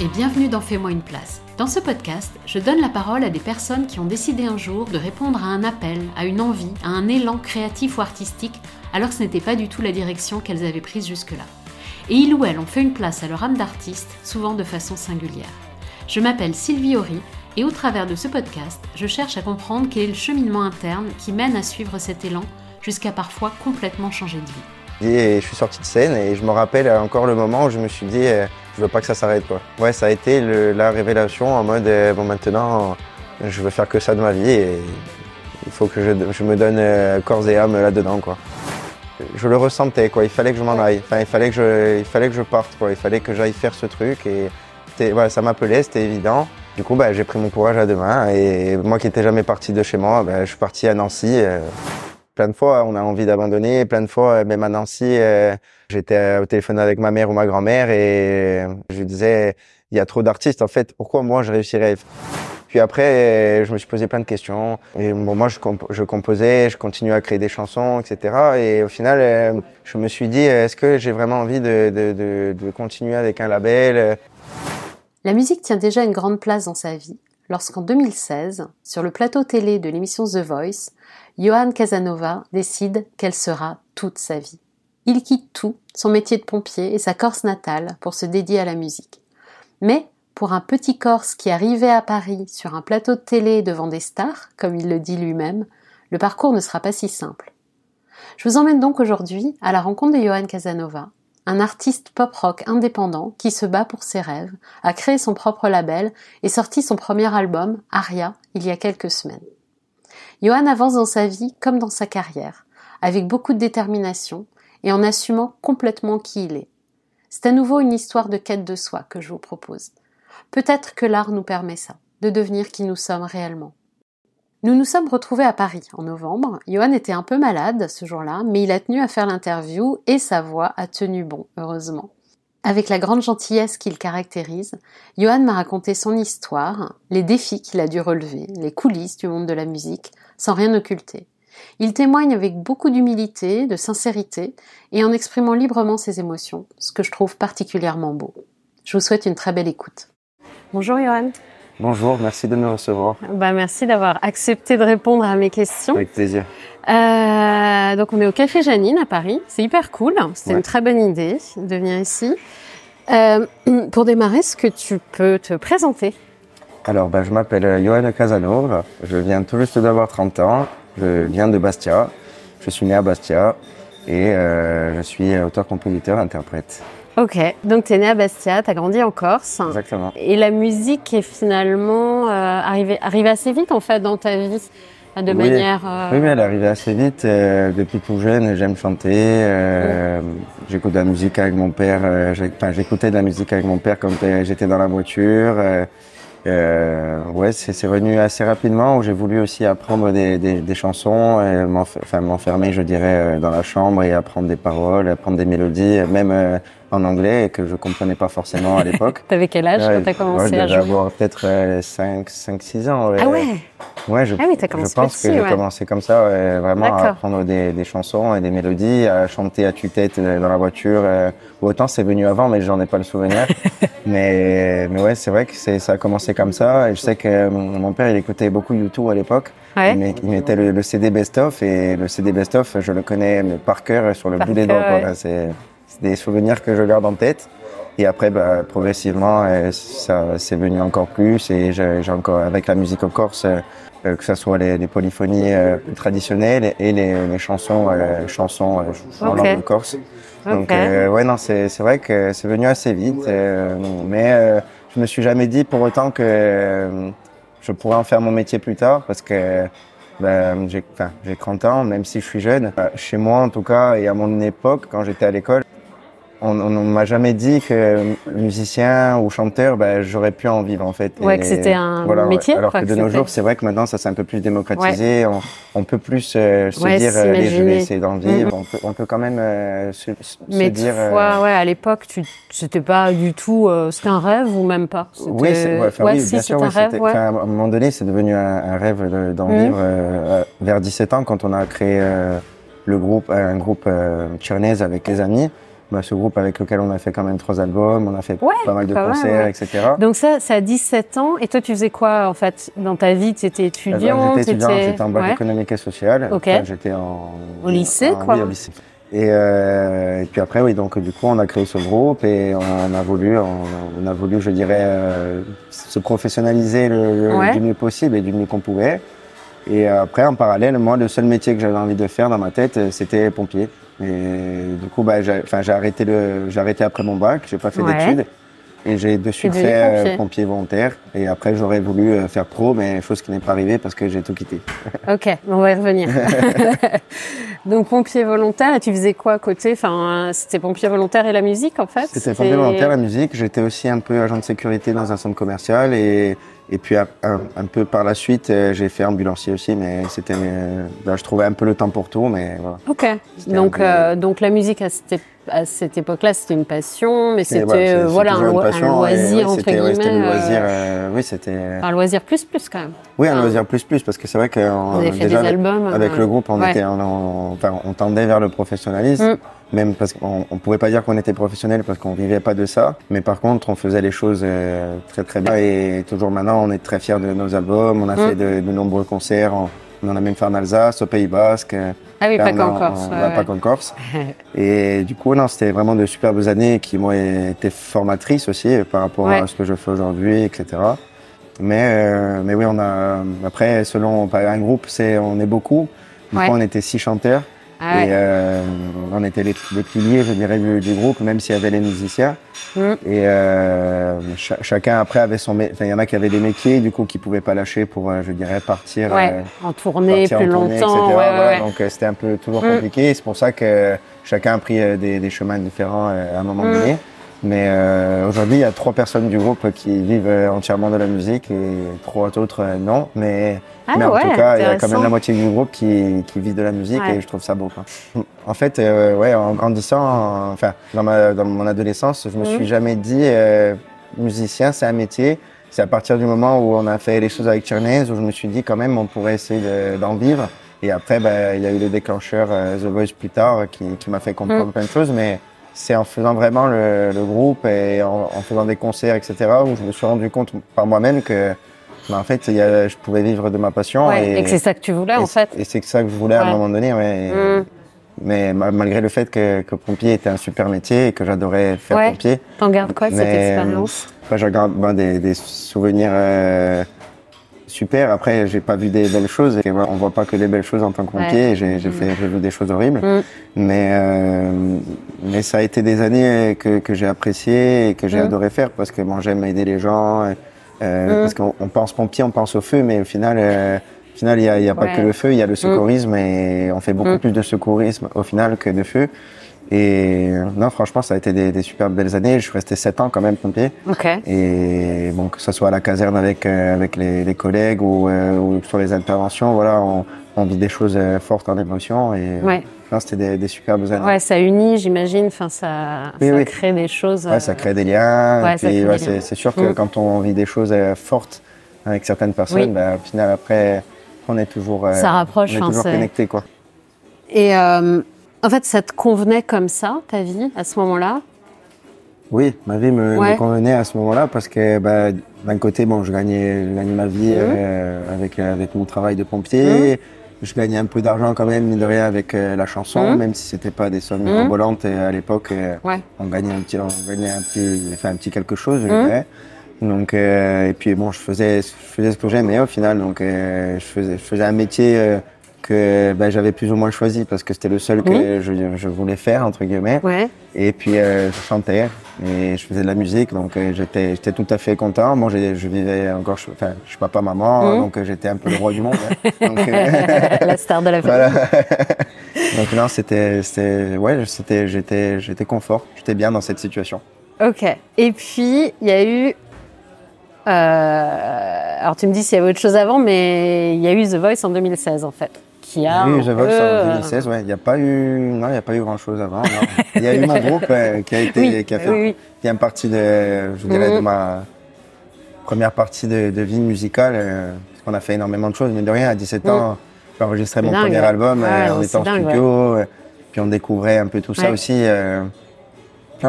et bienvenue dans Fais-moi une place. Dans ce podcast, je donne la parole à des personnes qui ont décidé un jour de répondre à un appel, à une envie, à un élan créatif ou artistique, alors que ce n'était pas du tout la direction qu'elles avaient prise jusque-là. Et ils ou elles ont fait une place à leur âme d'artiste, souvent de façon singulière. Je m'appelle Sylvie Horry et au travers de ce podcast, je cherche à comprendre quel est le cheminement interne qui mène à suivre cet élan jusqu'à parfois complètement changer de vie. Et je suis sorti de scène et je me rappelle encore le moment où je me suis dit, euh, je veux pas que ça s'arrête quoi. Ouais, ça a été la révélation en mode, euh, bon maintenant, je veux faire que ça de ma vie et il faut que je, me donne euh, corps et âme là-dedans quoi. Je le ressentais quoi, il fallait que je m'en aille, enfin il fallait que je, il fallait que je parte quoi, il fallait que j'aille faire ce truc et voilà, ça m'appelait, c'était évident. Du coup, bah, j'ai pris mon courage à deux mains et moi qui n'étais jamais parti de chez moi, bah, je suis parti à Nancy. euh, Plein de fois, on a envie d'abandonner. Plein de fois, même à Nancy, euh, j'étais au téléphone avec ma mère ou ma grand-mère et je disais, il y a trop d'artistes. En fait, pourquoi moi je réussirais? Puis après, je me suis posé plein de questions. Et bon, moi, je, comp- je composais, je continuais à créer des chansons, etc. Et au final, euh, je me suis dit, est-ce que j'ai vraiment envie de continuer avec un label La musique tient déjà une grande place dans sa vie lorsqu'en 2016, sur le plateau télé de l'émission The Voice, Johan Casanova décide qu'elle sera toute sa vie. Il quitte tout, son métier de pompier et sa Corse natale pour se dédier à la musique. Mais pour un petit Corse qui arrivait à Paris sur un plateau de télé devant des stars, comme il le dit lui-même, le parcours ne sera pas si simple. Je vous emmène donc aujourd'hui à la rencontre de Johan Casanova, un artiste pop-rock indépendant qui se bat pour ses rêves, a créé son propre label et sorti son premier album, Aria, il y a quelques semaines. Johan avance dans sa vie comme dans sa carrière, avec beaucoup de détermination et en assumant complètement qui il est. C'est à nouveau une histoire de quête de soi que je vous propose. Peut-être que l'art nous permet ça, de devenir qui nous sommes réellement. Nous nous sommes retrouvés à Paris en novembre. Johan était un peu malade ce jour-là, mais il a tenu à faire l'interview et sa voix a tenu bon, heureusement. Avec la grande gentillesse qui le caractérise, Johan m'a raconté son histoire, les défis qu'il a dû relever, les coulisses du monde de la musique, sans rien occulter. Il témoigne avec beaucoup d'humilité, de sincérité, et en exprimant librement ses émotions, ce que je trouve particulièrement beau. Je vous souhaite une très belle écoute. Bonjour Johan. Bonjour, merci de me recevoir. Bah, merci d'avoir accepté de répondre à mes questions. Avec plaisir. Euh, donc on est au Café Janine à Paris. C'est hyper cool. C'était Ouais. une très bonne idée de venir ici. Euh, pour démarrer, est-ce que tu peux te présenter? Alors, ben, je m'appelle euh, Johan Casanova. Je viens tout juste d'avoir 30 ans. Je viens de Bastia. Je suis né à Bastia et euh, je suis auteur, compositeur, interprète. Ok, donc tu es né à Bastia, tu as grandi en Corse. Exactement. Et la musique est finalement euh, arrivée, arrivée assez vite en fait dans ta vie, de Oui. manière... euh, Oui, mais elle est arrivée assez vite. euh, depuis tout jeune, j'aime chanter. euh, J'écoute de la musique avec mon père. euh, j'écoutais de la musique avec mon père quand euh, j'étais dans la voiture. ouais, c'est venu assez rapidement où j'ai voulu aussi apprendre des, des, des chansons, et m'enfermer, je dirais, dans la chambre et apprendre des paroles, apprendre des mélodies, même euh, en anglais et que je comprenais pas forcément à l'époque. T'avais quel âge Ouais, quand t'as commencé ouais, à jouer avoir peut-être 5, 5, 6 ans. Ah ouais Ouais, je, Ah oui, commencé je pense petit, que j'ai ouais. commencé comme ça, ouais, vraiment à apprendre des, des chansons et des mélodies, à chanter à tue-tête euh, dans la voiture. euh, autant c'est venu avant, mais j'en ai pas le souvenir. mais, mais ouais, c'est vrai que ça a commencé comme ça. Et je sais que mon, mon père, il écoutait beaucoup YouTube à l'époque. Ouais. Il, met- il mettait le, le CD best-of et le CD best-of, je le connais par cœur sur le Par bout des doigts. quoi. C'est, des souvenirs que je garde en tête. Et après, bah, progressivement, euh, ça c'est venu encore plus. Et j'ai encore, avec la musique en Corse, euh, euh, que ce soit les, les polyphonies plus traditionnelles et les, les chansons, chansons en langue corse. Donc, euh, ouais, non, c'est vrai que c'est venu assez vite. euh, mais euh, je me suis jamais dit pour autant que je pourrais en faire mon métier plus tard parce que ben, j'ai enfin, j'ai 30 ans, même si je suis jeune. Chez moi, en tout cas, et à mon époque, quand j'étais à l'école, on ne m'a jamais dit que musicien ou chanteur, ben, j'aurais pu en vivre en fait. Ouais, Et que c'était un métier, Alors quoi, que que de nos jours, c'est vrai que maintenant, ça s'est un peu plus démocratisé. On, on peut plus euh, se Ouais, dire, euh, allez, je s'imaginer. vais essayer d'en vivre. On, peut, on peut quand même euh, se, se Mais dire. euh, toi, ouais, à l'époque, tu, c'était pas du tout, euh, c'était un rêve ou même pas? C'était- Oui, c'est, ouais, oui, si, bien sûr. un rêve, à un moment donné, c'est devenu un, un rêve de- d'en Mhm. vivre euh, euh, vers 17 ans quand on a créé euh, le groupe, un groupe euh, avec les amis. Bah, ce groupe avec lequel on a fait quand même trois albums, on a fait Ouais, pas mal de concerts, ouais. etc. Donc ça, c'est à 17 ans. Et toi, tu faisais quoi, en fait, dans ta vie? Tu étais Eh ben, étudiant J'étais étudiant, j'étais en bac Ouais. économique et social. Ok. Enfin, j'étais en Au lycée, en- quoi. Oui, au lycée. Et, euh, et puis après, oui, donc du coup, on a créé ce groupe et on a voulu, on, on a voulu, je dirais, euh, se professionnaliser le, du mieux possible et du mieux qu'on pouvait. Et après, en parallèle, moi, le seul métier que j'avais envie de faire dans ma tête, euh, c'était pompier. Et du coup, bah, j'ai, j'ai arrêté le, j'ai arrêté après mon bac, j'ai pas fait Ouais. d'études. Et j'ai de suite fait euh, pompier. pompier volontaire. Et après, j'aurais voulu euh, faire pro, mais chose qui n'est pas arrivée parce que j'ai tout quitté. Ok, on va y revenir. Donc pompier volontaire, et tu faisais quoi à côté? Enfin, c'était pompier volontaire et la musique en fait? C'était pompier volontaire, la musique. J'étais aussi un peu agent de sécurité dans un centre commercial et, et puis un, peu par la suite, euh, j'ai fait ambulancier aussi, mais c'était, euh, là, je trouvais un peu le temps pour tout, mais voilà. Ok. Donc, peu- euh, donc la musique à cette, ép- à cette époque-là, c'était une passion, mais c'était voilà, un, et loisir ouais, entre guillemets. ouais, c'était loisir, euh, oui, c'était, un loisir plus plus quand même. oui, un ah. loisir plus plus, parce que c'est vrai que fait des albums. avec euh, le groupe, on était, on, on- enfin, on tendait vers le professionnalisme. Mm. Même parce qu'on on pouvait pas dire qu'on était professionnel parce qu'on vivait pas de ça, mais par contre on faisait les choses euh, très très bien et toujours maintenant on est très fiers de nos albums. On a Mm. fait de, de nombreux concerts, on, on en a même fait en Alsace, au Pays Basque, euh, Ah oui, pas qu'en Corse. ouais, pas qu'en Corse. Et du coup, non, c'était vraiment de superbes années qui m'ont été formatrices aussi euh, par rapport Ouais. à ce que je fais aujourd'hui, etc. Mais, euh, mais oui, on a après selon un groupe, c'est on est beaucoup. Du Ouais. coup, on était six chanteurs Ah ouais. et euh, on était les, les piliers, je dirais, du, du groupe, même s'il y avait les musiciens. Mm. Et euh, cha- chacun après avait son, enfin, il y en a qui avaient des métiers, du coup, qui pouvaient pas lâcher pour, euh, je dirais, partir. Ouais, euh, en tournée partir plus en tournée, longtemps. ouais, Voilà. Donc euh, c'était un peu toujours Mm. compliqué. C'est pour ça que chacun a pris des, des chemins différents à un moment Mm. donné. Mais euh, aujourd'hui, il y a trois personnes du groupe qui vivent entièrement de la musique et trois autres non. Mais, Ah mais en ouais, tout cas, il y a quand même la moitié du groupe qui, qui vit de la musique Ouais. et je trouve ça beau. Quoi. En fait, euh, ouais, en grandissant, en- enfin, dans, ma, dans mon adolescence, je me suis jamais dit euh, musicien, c'est un métier. C'est à partir du moment où on a fait les choses avec Tchernaise où je me suis dit quand même on pourrait essayer de- d'en vivre. Et après, ben, il y a eu le déclencheur euh, The Voice plus tard qui, qui m'a fait comprendre Mm. plein de choses. Mais c'est en faisant vraiment le, le groupe et en, en faisant des concerts, etc., où je me suis rendu compte par moi-même que en fait, il y a- je pouvais vivre de ma passion. Ouais, et, et que c'est ça que tu voulais en fait. Et c'est ça que je voulais à un moment donné. Ouais. Mm. Mais ma- malgré le fait que, que pompier était un super métier et que j'adorais faire Ouais. pompier, T'en gardes quoi de cette expérience Enfin, je garde ben, des, des souvenirs euh, super. Après, j'ai pas vu des belles choses. Et voilà, on voit pas que des belles choses en tant que pompier. Ouais. J'ai j'ai fait, vu des choses horribles. Mm. Mais, euh, mais ça a été des années que, que j'ai appréciées et que j'ai Mm. adoré faire parce que bon, j'aime aider les gens. Euh, Mm. Parce qu'on on pense pompier, on pense au feu, mais au final, euh, au final, il n'y a, y a pas que le feu, il y a le secourisme et on fait beaucoup Mm. plus de secourisme au final que de feu. Et non, franchement, ça a été des, des super belles années. Je suis resté sept ans quand même pompier. Ok. Et bon, que ce soit à la caserne avec, euh, avec les, les collègues ou, euh, ou sur les interventions, voilà, on, on vit des choses euh, fortes en émotion. Et Ouais. Non, c'était des, des superbes années. Ouais, ça unit, j'imagine. Enfin, ça, Oui, ça oui. crée des choses. Ouais, ça crée des liens. ouais, puis, ouais, c'est, c'est sûr que Mm. quand on vit des choses euh, fortes avec certaines personnes, Oui. bah, au final, après, on est toujours, euh, Ça rapproche, on est toujours connecté, quoi. Et euh, en fait, ça te convenait comme ça, ta vie, à ce moment-là? Oui, ma vie me, convenait à ce moment-là parce que bah, d'un côté, bon, je gagnais, je gagnais ma vie euh, avec, avec mon travail de pompier. Je gagnais un peu d'argent quand même, mine de rien, avec euh, la chanson, Mhm. même si c'était pas des sommes mirobolantes. Et à l'époque, euh, Ouais. on gagnait un petit, on gagnait un petit, enfin, un petit quelque chose, je Mhm. dirais. Donc, euh, et puis bon, je faisais, je faisais ce que j'aimais au final. Donc, euh, je faisais, je faisais un métier euh, que ben, j'avais plus ou moins choisi parce que c'était le seul que je, je voulais faire entre guillemets. Ouais. Et puis euh, je chantais et je faisais de la musique, donc euh, j'étais j'étais tout à fait content. Bon, j'ai- je vivais encore, je- enfin, je suis papa maman, Mhm. donc euh, j'étais un peu le roi du monde. hein. Donc, la star de la famille. donc non, c'était, c'était, ouais, c'était, j'étais, j'étais confort, j'étais bien dans cette situation. Ok. Et puis, il y a eu. euh, alors, tu me dis s'il y avait autre chose avant, mais il y a eu The Voice en 2016, en fait. Qui a. The Voice peu, en euh, 2016, ouais. Il n'y a pas eu, non, il n'y a pas eu grand chose avant. Il y a eu mon groupe euh, qui a été, Oui, qui a fait, oui, oui. qui est une partie de, je dirais, de Mhm. ma première partie de, de vie musicale. euh, parce qu'on a fait énormément de choses, mais de rien, à 17 ans, j'ai enregistré mon Mhm. dingue, premier ouais. album, Ouais, euh, on était en dingue, studio, puis on découvrait un peu tout ça aussi. euh,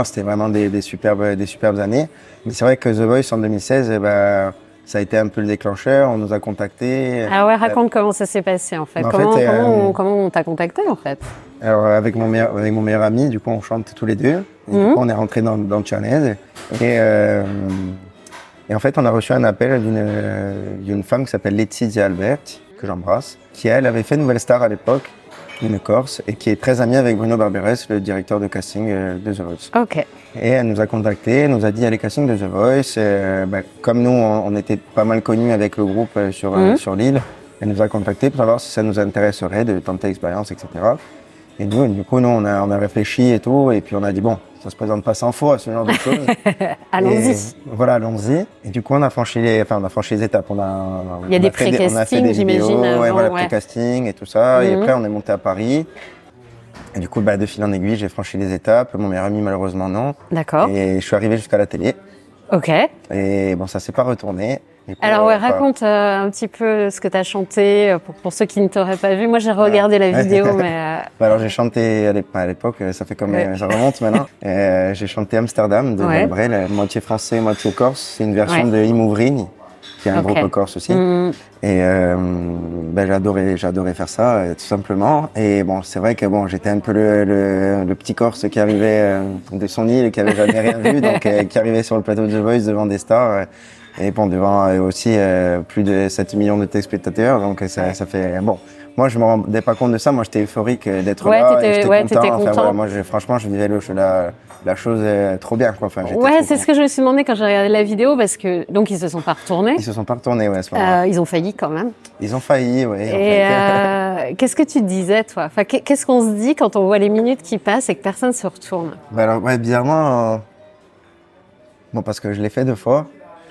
c'était vraiment des, des superbes, des superbes années. Mais c'est vrai que The Voice en 2016, eh ben, ça a été un peu le déclencheur. On nous a contactés. Ah ouais, raconte comment ça s'est passé en fait. En comment, fait, comment euh, on, comment on t'a contacté en fait? Alors avec mon meilleur, avec mon meilleur ami, du coup, on chante tous les deux. Et Mhm. du coup, on est rentré dans, dans le challenge. Et, euh, et en fait, on a reçu un appel d'une euh, d'une femme qui s'appelle Laetitia Albert, que j'embrasse, qui elle avait fait Nouvelle Star à l'époque, une Corse, et qui est très amie avec Bruno Barberes, le directeur de casting euh, de The Voice. Ok. Et elle nous a contactés, elle nous a dit, il y a les castings de The Voice. euh, bah, comme nous, on, on était pas mal connus avec le groupe euh, sur, Mhm. sur l'île, elle nous a contactés pour savoir si ça nous intéresserait de tenter l'expérience, etc. Et nous, du coup, nous, on a, on a réfléchi et tout, et puis on a dit, bon, ça se présente pas sans faux à ce genre de choses. Allons-y. Voilà, allons-y. Et du coup, on a franchi les, enfin, on a franchi les étapes. On a, Il y a des fait on a fait pré-castings, des j'imagine, ouais, voilà, ouais. pré-casting et tout ça. Et Mhm. après, on est monté à Paris. Et du coup, bah, de fil en aiguille, j'ai franchi les étapes. Mon meilleur ami, malheureusement, non. D'accord. Et je suis arrivé jusqu'à la télé. Ok. Et bon, ça s'est pas retourné. Alors ouais, euh, enfin, raconte euh, un petit peu ce que tu as chanté euh, pour, pour ceux qui ne t'auraient pas vu. Moi j'ai regardé la vidéo, mais euh, bah, alors j'ai chanté à l'ép- à l'époque, ça fait comme Ouais. ça remonte maintenant. Euh, j'ai chanté Amsterdam de Ouais. Brel, moitié français, moitié corse. C'est une version de Imouvrigne, qui est un groupe corse aussi. hmm, Et ben, j'adorais, j'adorais faire ça, tout simplement. Et bon, c'est vrai que bon, j'étais un peu le, le, le petit Corse qui arrivait de son île et qui avait jamais rien vu, donc qui arrivait sur le plateau de The Voice devant des stars. Et bon, devant aussi euh, plus de 7 millions de téléspectateurs, donc ça, ça fait bon. Moi, je me rendais pas compte de ça. Moi, j'étais euphorique euh, d'être Ouais, là. j'étais ouais, content. Enfin, content. moi, je, franchement, je vivais le, la, la chose euh, trop bien, quoi. Enfin, ouais, c'est ce que je me suis demandé quand j'ai regardé la vidéo parce que donc ils se sont pas retournés. Ils se sont pas retournés, ouais, à ce. Euh, ils ont failli quand même. Ils ont failli, ouais. en Et fait. euh, qu'est-ce que tu disais toi? Enfin, qu'est- qu'est-ce qu'on se dit quand on voit les minutes qui passent et que personne se retourne? Bah alors, ouais, bizarrement, bon, parce que je l'ai fait deux fois,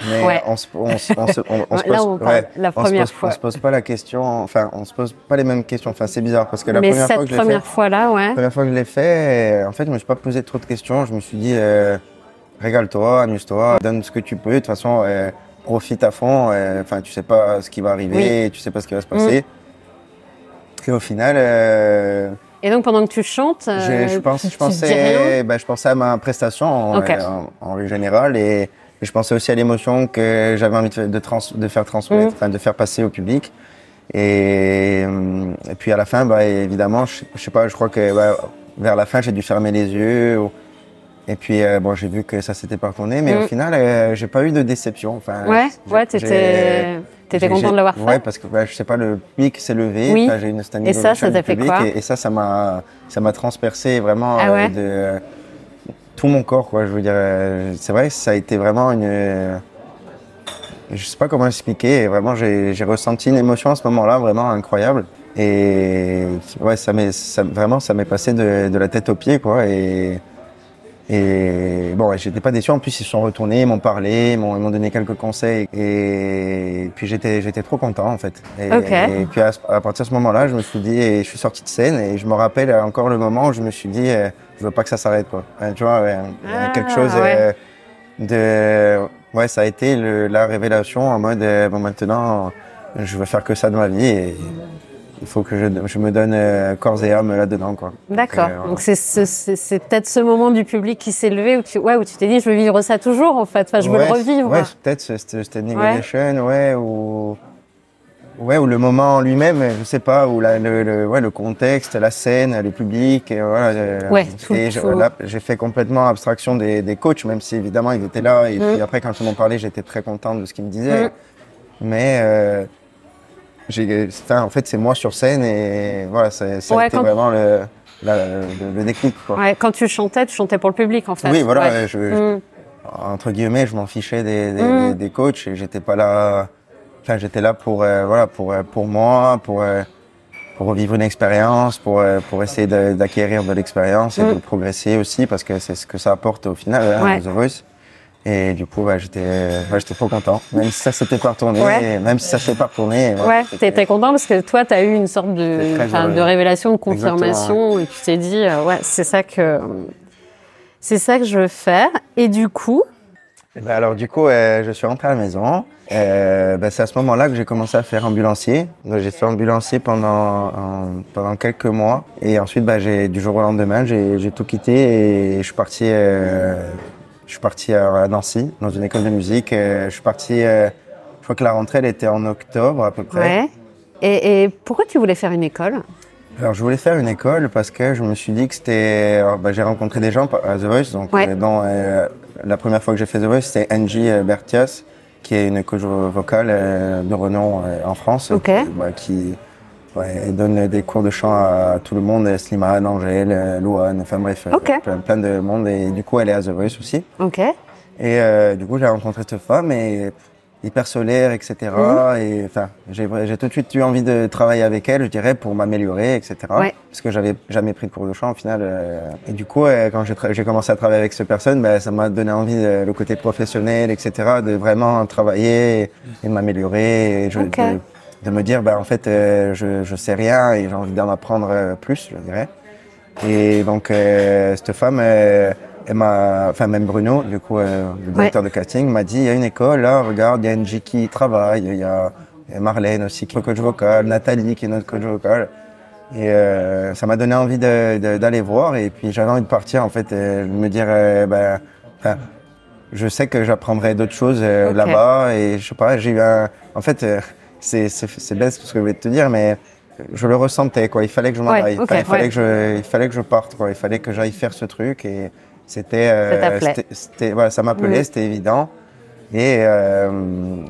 mais Ouais. on se, on, se- on se- on- on se Là, pose, on parle ouais, la on se première pose- fois. on se pose pas la question, enfin, on se pose pas les mêmes questions. Enfin, c'est bizarre parce que la Mais première cette fois que je l'ai première fait, ouais. la première fois que je l'ai fait, en fait, je me suis pas posé trop de questions. Je me suis dit, euh, régale-toi, amuse-toi, donne ce que tu peux. De toute façon, euh, profite à fond. euh, Enfin, tu sais pas ce qui va arriver, tu sais pas ce qui va se passer. Et au final, euh, Et donc pendant que tu chantes, je, pense, pensais, ben, je pensais à ma prestation en, en, en et, et je pensais aussi à l'émotion que j'avais envie de, de, trans- de faire transmettre, Mhm. de faire passer au public. Et, euh, et puis à la fin, bah, évidemment, je, je sais pas, je crois que bah, vers la fin, j'ai dû fermer les yeux. ou- et puis euh, bon, j'ai vu que ça s'était pas retourné, mais Mhm. au final, euh, j'ai pas eu de déception. Enfin, Ouais, ouais, t'étais t'étais content de l'avoir fait. Ouais, parce que bah, je sais pas, le public s'est levé. Oui. j'ai une standing Et ça, ça t'a fait public, quoi et, et ça, ça m'a, ça m'a transpercé vraiment Ah euh, ouais de tout mon corps, quoi. Je veux dire, euh, c'est vrai, ça a été vraiment une. je sais pas comment expliquer. et Vraiment, j'ai, ressenti une émotion à ce moment-là, vraiment incroyable. Et ouais, ça m'est, vraiment, ça m'est passé de, de la tête aux pieds, quoi. Et et bon, ouais, j'étais pas déçu. En plus, ils sont retournés, ils m'ont parlé, ils m'ont, donné quelques conseils. Et puis j'étais, j'étais trop content en fait. Et, puis à partir de ce moment-là, je me suis dit, et je suis sorti de scène et je me rappelle encore le moment où je me suis dit, euh, je veux pas que ça s'arrête quoi. Tu vois, ouais, Ah, quelque chose ouais. euh, de, ouais, ça a été le- la révélation en mode, euh, bon maintenant, je veux faire que ça de ma vie et il faut que je, je me donne euh, corps et âme là-dedans quoi. D'accord. Donc, c'est ce- c'est c'est peut-être ce moment du public qui s'est levé où tu ouais où tu t'es dit je veux vivre ça toujours en fait. Enfin je veux Ouais, le revivre. Ouais, peut-être ce- ce standing ovation, ouais, ou ouais, ou le moment en lui-même, je sais pas, ou la- le, le- ouais, le contexte, la scène, le public, et voilà. euh, Ouais, tout- et je- tout. là, j'ai fait complètement abstraction des, des coachs, même si évidemment ils étaient là. Et Mm. puis après, quand ils m'ont parlé, j'étais très content de ce qu'ils me disaient. Mm. Mais euh, j'ai, enfin, en fait, c'est moi sur scène et voilà, ça, ça Ouais, a été quand- vraiment le, la- le, le déclic. Quoi. Ouais, quand tu chantais, tu chantais pour le public en fait. Oui, voilà, je, je- Mm. entre guillemets, je m'en fichais des, des, des- des coachs et j'étais pas là. Enfin, j'étais là pour euh, voilà pour euh, pour moi, pour euh, pour vivre une expérience, pour pour essayer d'acquérir de l'expérience et Mm. de progresser aussi parce que c'est ce que ça apporte au final hein, Ouais. Voice. Et du coup, ouais, j'étais ouais, j'étais trop content. Même si ça s'était pas retourné, Ouais. et même si ça s'est pas retourné. Ouais, c'était- t'étais content parce que toi, t'as eu une sorte de, de révélation, de confirmation, et tu t'es dit, euh, ouais, c'est ça que, c'est ça que je veux faire. Et du coup, Ben alors du coup, euh, je suis rentré à la maison. Euh, ben, c'est à ce moment-là que j'ai commencé à faire ambulancier. Donc, j'ai fait ambulancier pendant en- pendant quelques mois et ensuite, ben, j'ai du jour au lendemain, j'ai tout quitté et je suis parti. euh, je suis parti à Nancy dans une école de musique. Euh, je suis parti. euh, je crois que la rentrée elle était en octobre à peu près. Ouais. Et, et pourquoi tu voulais faire une école? Alors, je voulais faire une école parce que je me suis dit que c'était. bah, j'ai rencontré des gens à The Voice. Donc, Ouais. euh, euh, la première fois que j'ai fait The Voice, c'était Angie euh, Bertias, qui est une coach vocale euh, de renom euh, en France. Ok. euh, bah, qui ouais, donne des cours de chant à tout le monde Slimane, Angèle, Louane, enfin bref, euh, Ok. plein, plein de monde. Et du coup, elle est à The Voice aussi. Ok. Et euh, du coup, j'ai rencontré cette femme et hyper solaire, etc. Mhm. Et enfin, j'ai tout de suite eu envie de travailler avec elle, je dirais, pour m'améliorer, etc. Ouais. Parce que j'avais jamais pris de cours de chant au final. euh. Et du coup, euh, quand j'ai commencé à travailler avec cette personne, ben, ça m'a donné envie, euh, le côté professionnel, etc., de vraiment travailler et, et m'améliorer. Et je- Ok. de, de me dire, ben, en fait, euh, je, je sais rien et j'ai envie d'en apprendre plus, je dirais. Et donc, euh, cette femme, euh, elle m'a, enfin même Bruno, du coup, euh, le directeur de casting, m'a dit, il y a une école, là, regarde, il y a Angie qui travaille, il y a Marlène aussi qui est coach vocal, Nathalie qui est notre coach vocal. Et euh, ça m'a donné envie d'aller voir et puis j'avais envie de partir en fait, de me dire, euh, ben, je sais que j'apprendrai d'autres choses euh, là-bas et je sais pas, j'ai eu un, en fait, c'est c'est bête ce que je vais te dire, mais je le ressentais quoi. Il fallait que je m'en Ouais, aille. il fallait ouais. que je, il fallait que je parte quoi. Il fallait que j'aille faire ce truc et c'était, euh, Ça c'était- voilà, ça m'appelait, c'était évident. Et euh,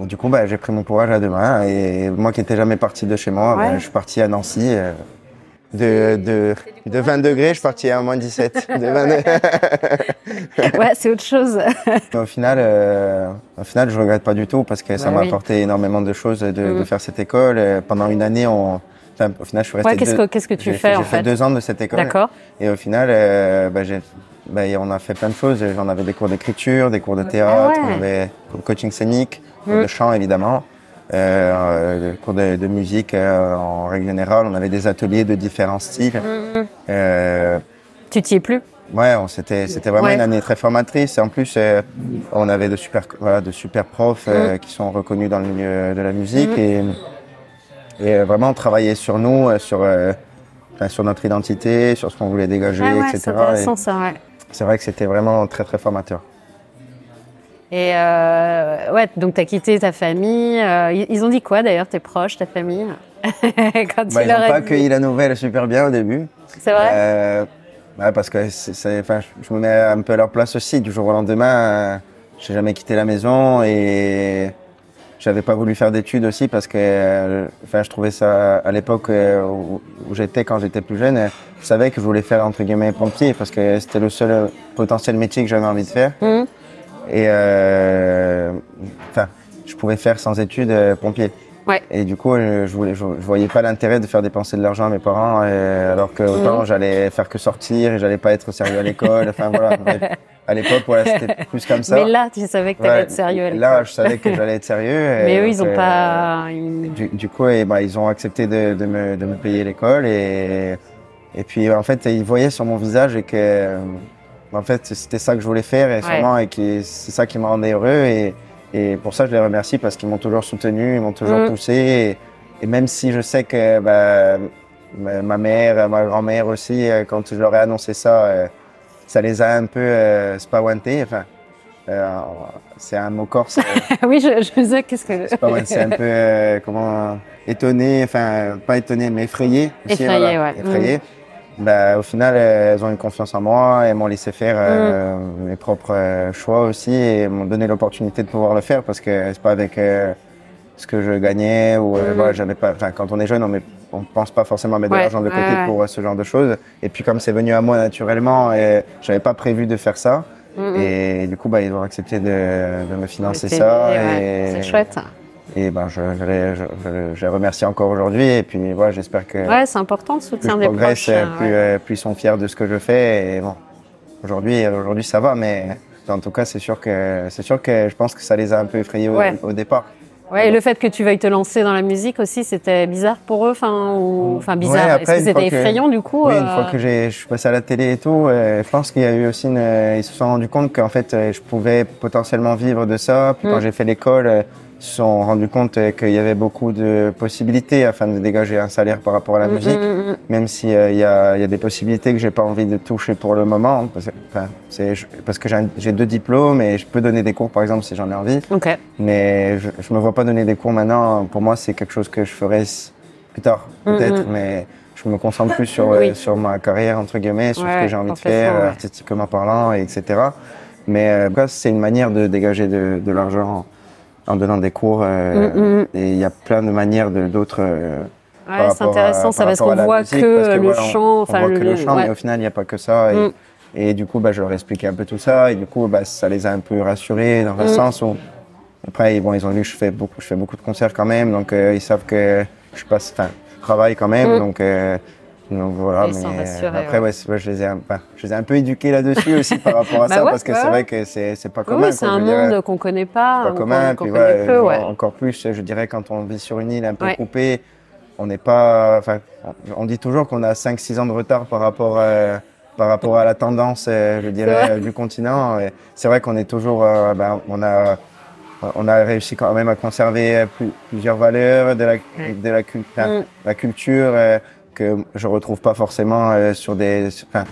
du coup, bah, j'ai pris mon courage à deux mains. Et moi qui n'étais jamais parti de chez moi, Ouais. bah, je suis parti à Nancy. euh, de, de, de 20 degrés, je suis parti à moins 17. De 20 Ouais, c'est autre chose. au final, euh, au final, je regrette pas du tout parce que ça Bah m'a oui. apporté énormément de choses de, de Mhm. faire cette école. Pendant une année, on, enfin, au final, je suis resté. Ouais, qu'est-ce deux- que, qu'est-ce que tu j'ai fais J'ai en fait fait deux ans de cette école. D'accord. Et au final, euh, bah, j'ai, bah, on a fait plein de choses. J'en avais des cours d'écriture, des cours de théâtre, Ah ouais. on avait cours de coaching scénique, cours Mm. de chant évidemment, euh, des cours de, de musique euh, en règle générale. On avait des ateliers de différents styles. Mhm. Euh, Tu t'y es plus? Ouais, on- c'était c'était vraiment Ouais. une année très formatrice. Et en plus, euh, on avait de super voilà de super profs Mm. qui sont reconnus dans le milieu de la musique et et euh, vraiment travailler sur nous, sur notre identité, sur ce qu'on voulait dégager, Ah ouais, etc. c'est intéressant Et ça, ouais. C'est vrai que c'était vraiment très très formateur. Et euh, ouais, donc tu as quitté ta famille. euh, ils ont dit quoi d'ailleurs, tes proches, ta famille Quand Bah, tu ils n'ont as pas accueilli la nouvelle super bien au début. C'est vrai Euh, ouais, parce que je- je me mets un peu à leur place aussi. Du jour au lendemain, euh, j'ai jamais quitté la maison et j'avais pas voulu faire d'études aussi parce que, euh, enfin, je trouvais ça à l'époque euh, où, où j'étais quand j'étais plus jeune, je savais que je voulais faire entre guillemets pompier parce que c'était le seul euh, potentiel métier que j'avais envie de faire. Mhm. Et euh, enfin, je pouvais faire sans études pompier. Ouais. Et du coup, je, voulais, je, je voyais pas l'intérêt de faire dépenser de l'argent à mes parents, alors que autant Mhm. j'allais faire que sortir et j'allais pas être sérieux à l'école. Enfin voilà. À l'époque, voilà, c'était plus comme ça. Mais là, tu savais que tu allais Ouais, être sérieux. Là, je savais que j'allais être sérieux. et Mais eux, ils ont euh, pas. ils- Du, du coup, eh ben, ils ont accepté de, de, me, de me payer l'école et, et puis en fait, ils voyaient sur mon visage et que euh, en fait, c'était ça que je voulais faire et Ouais. sûrement et que c'est ça qui me rendait heureux et, et pour ça, je les remercie parce qu'ils m'ont toujours soutenu, ils m'ont toujours Mm. poussé et, et même si je sais que bah, ma mère, ma grand-mère aussi, euh, quand je leur ai annoncé ça, euh, ça les a un peu euh, spawantés. Enfin, euh, c'est un mot corse. oui, je, je me disais, qu'est-ce que. c'est un peu euh, comment étonné, enfin pas étonné mais effrayé. aussi, Effrayé, ouais. Effrayé. Bah, au final, euh, elles ont eu confiance en moi, elles m'ont laissé faire euh, Mm. mes propres choix aussi et m'ont donné l'opportunité de pouvoir le faire parce que c'est pas avec ce que je gagnais ou Mm. voilà, j'avais pas. Enfin, quand on est jeune, on met, on pense pas forcément mettre Ouais, de l'argent de côté ouais, ouais. pour euh, ce genre de choses. Et puis comme c'est venu à moi naturellement, et j'avais pas prévu de faire ça. Et du coup, bah, ils ont accepté de, de me financer ça. C'est chouette. Et ben, je, je, les, je, je- les remercie encore aujourd'hui. Et puis, voilà, j'espère que Ouais, c'est important le plus soutien je des progresse, proches. euh, plus, euh, plus ils sont fiers de ce que je fais. Et bon, aujourd'hui, aujourd'hui, ça va, mais en tout cas, c'est sûr que c'est sûr que je pense que ça les a un peu effrayés au départ. Ouais, et le fait que tu veuilles te lancer dans la musique aussi, c'était bizarre pour eux, enfin, ou, enfin bizarre. Ouais, Est-ce que une c'était que- effrayant du coup Oui, euh, une fois que je suis passé à la télé et tout, euh, je pense qu'il y a eu aussi une, euh, ils se sont rendus compte qu'en fait, je pouvais potentiellement vivre de ça. Puis Mm. quand j'ai fait l'école, se sont rendus compte euh, qu'il y avait beaucoup de possibilités afin de dégager un salaire par rapport à la mm, musique. mm, mm. Même si euh, y, a, y a des possibilités que j'ai pas envie de toucher pour le moment, parce enfin, parce que j'ai, deux diplômes et je peux donner des cours par exemple si j'en ai envie. Ok. Mais je, je me vois pas donner des cours maintenant. Pour moi, c'est quelque chose que je ferai plus tard, peut-être. Mais je me concentre plus sur, euh, sur ma carrière, entre guillemets, sur ce que j'ai envie de faire, ouais. artistiquement parlant, et etc. Mais euh, c'est une manière de dégager de, de l'argent en donnant des cours. euh, Mhm. Et il y a plein de manières de- d'autres. euh, Ouais, c'est rapport à- intéressant ça par parce qu'on voit musique, que parce le voilà, chant, on enfin voit le, que le chant, ouais. mais au final, il n'y a pas que ça. Et, Mm. et du coup, bah, je leur ai expliqué un peu tout ça. Et du coup, bah, ça les a un peu rassurés dans le Mm. sens où. Après, bon, ils ont vu que je fais beaucoup, je fais beaucoup de concerts quand même. Donc, euh, ils savent que je passe, enfin, je travaille quand même. Mm. Donc, euh, donc voilà. Mais, rassurés, après, ouais. je, les ai, un- je les ai un peu éduqués là-dessus aussi par rapport à Bah ça. ouais, parce que c'est vrai que c'est c'est pas commun. oui, c'est un monde qu'on connaît pas, pas commun. Puis connaît peu, encore plus, je dirais, quand on vit sur une île un peu coupée, on n'est pas. On dit toujours qu'on a 5-6 ans de retard par rapport, euh, par rapport à la tendance, euh, je dirais, euh, du continent. C'est vrai qu'on est toujours. euh, ben, on a. On a réussi quand même à conserver euh, plus- plusieurs valeurs de la, de la, Mm. la culture euh, que je retrouve pas forcément euh, sur des, enfin,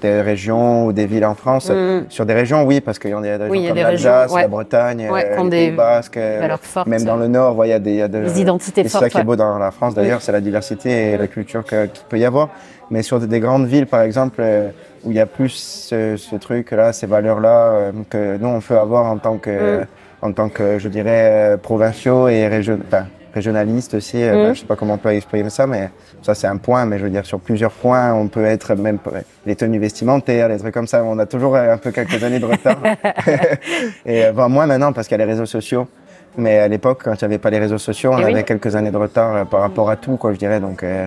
des régions ou des villes en France. Mm. Sur des régions, oui, parce qu'il y en a des régions Oui, y a comme des régions, l'Alsace, ouais. la Bretagne, Ouais, euh, les des Pays Basques, euh, fortes. même dans le Nord, ouais, il y a des, il y a de- Les identités et c'est ça fortes, qui est beau dans la France d'ailleurs, c'est la diversité et la culture qu'il peut y avoir. Mais sur des, des grandes villes, par exemple, où il y a plus ce, ce truc-là, ces valeurs-là, que nous on peut avoir en tant que, Mm. en tant que, je dirais, provinciaux et région, enfin, régionalistes aussi. euh, Mm. ben, je sais pas comment on peut exprimer ça, mais ça c'est un point. Mais je veux dire, sur plusieurs points, on peut être même les tenues vestimentaires, les trucs comme ça. On a toujours euh, un peu quelques années de retard. et euh, bon, moins maintenant parce qu'il y a les réseaux sociaux. Mais à l'époque, quand il n'y avait pas les réseaux sociaux, on Eh oui. avait quelques années de retard euh, par rapport à tout, quoi, je dirais. Donc, euh,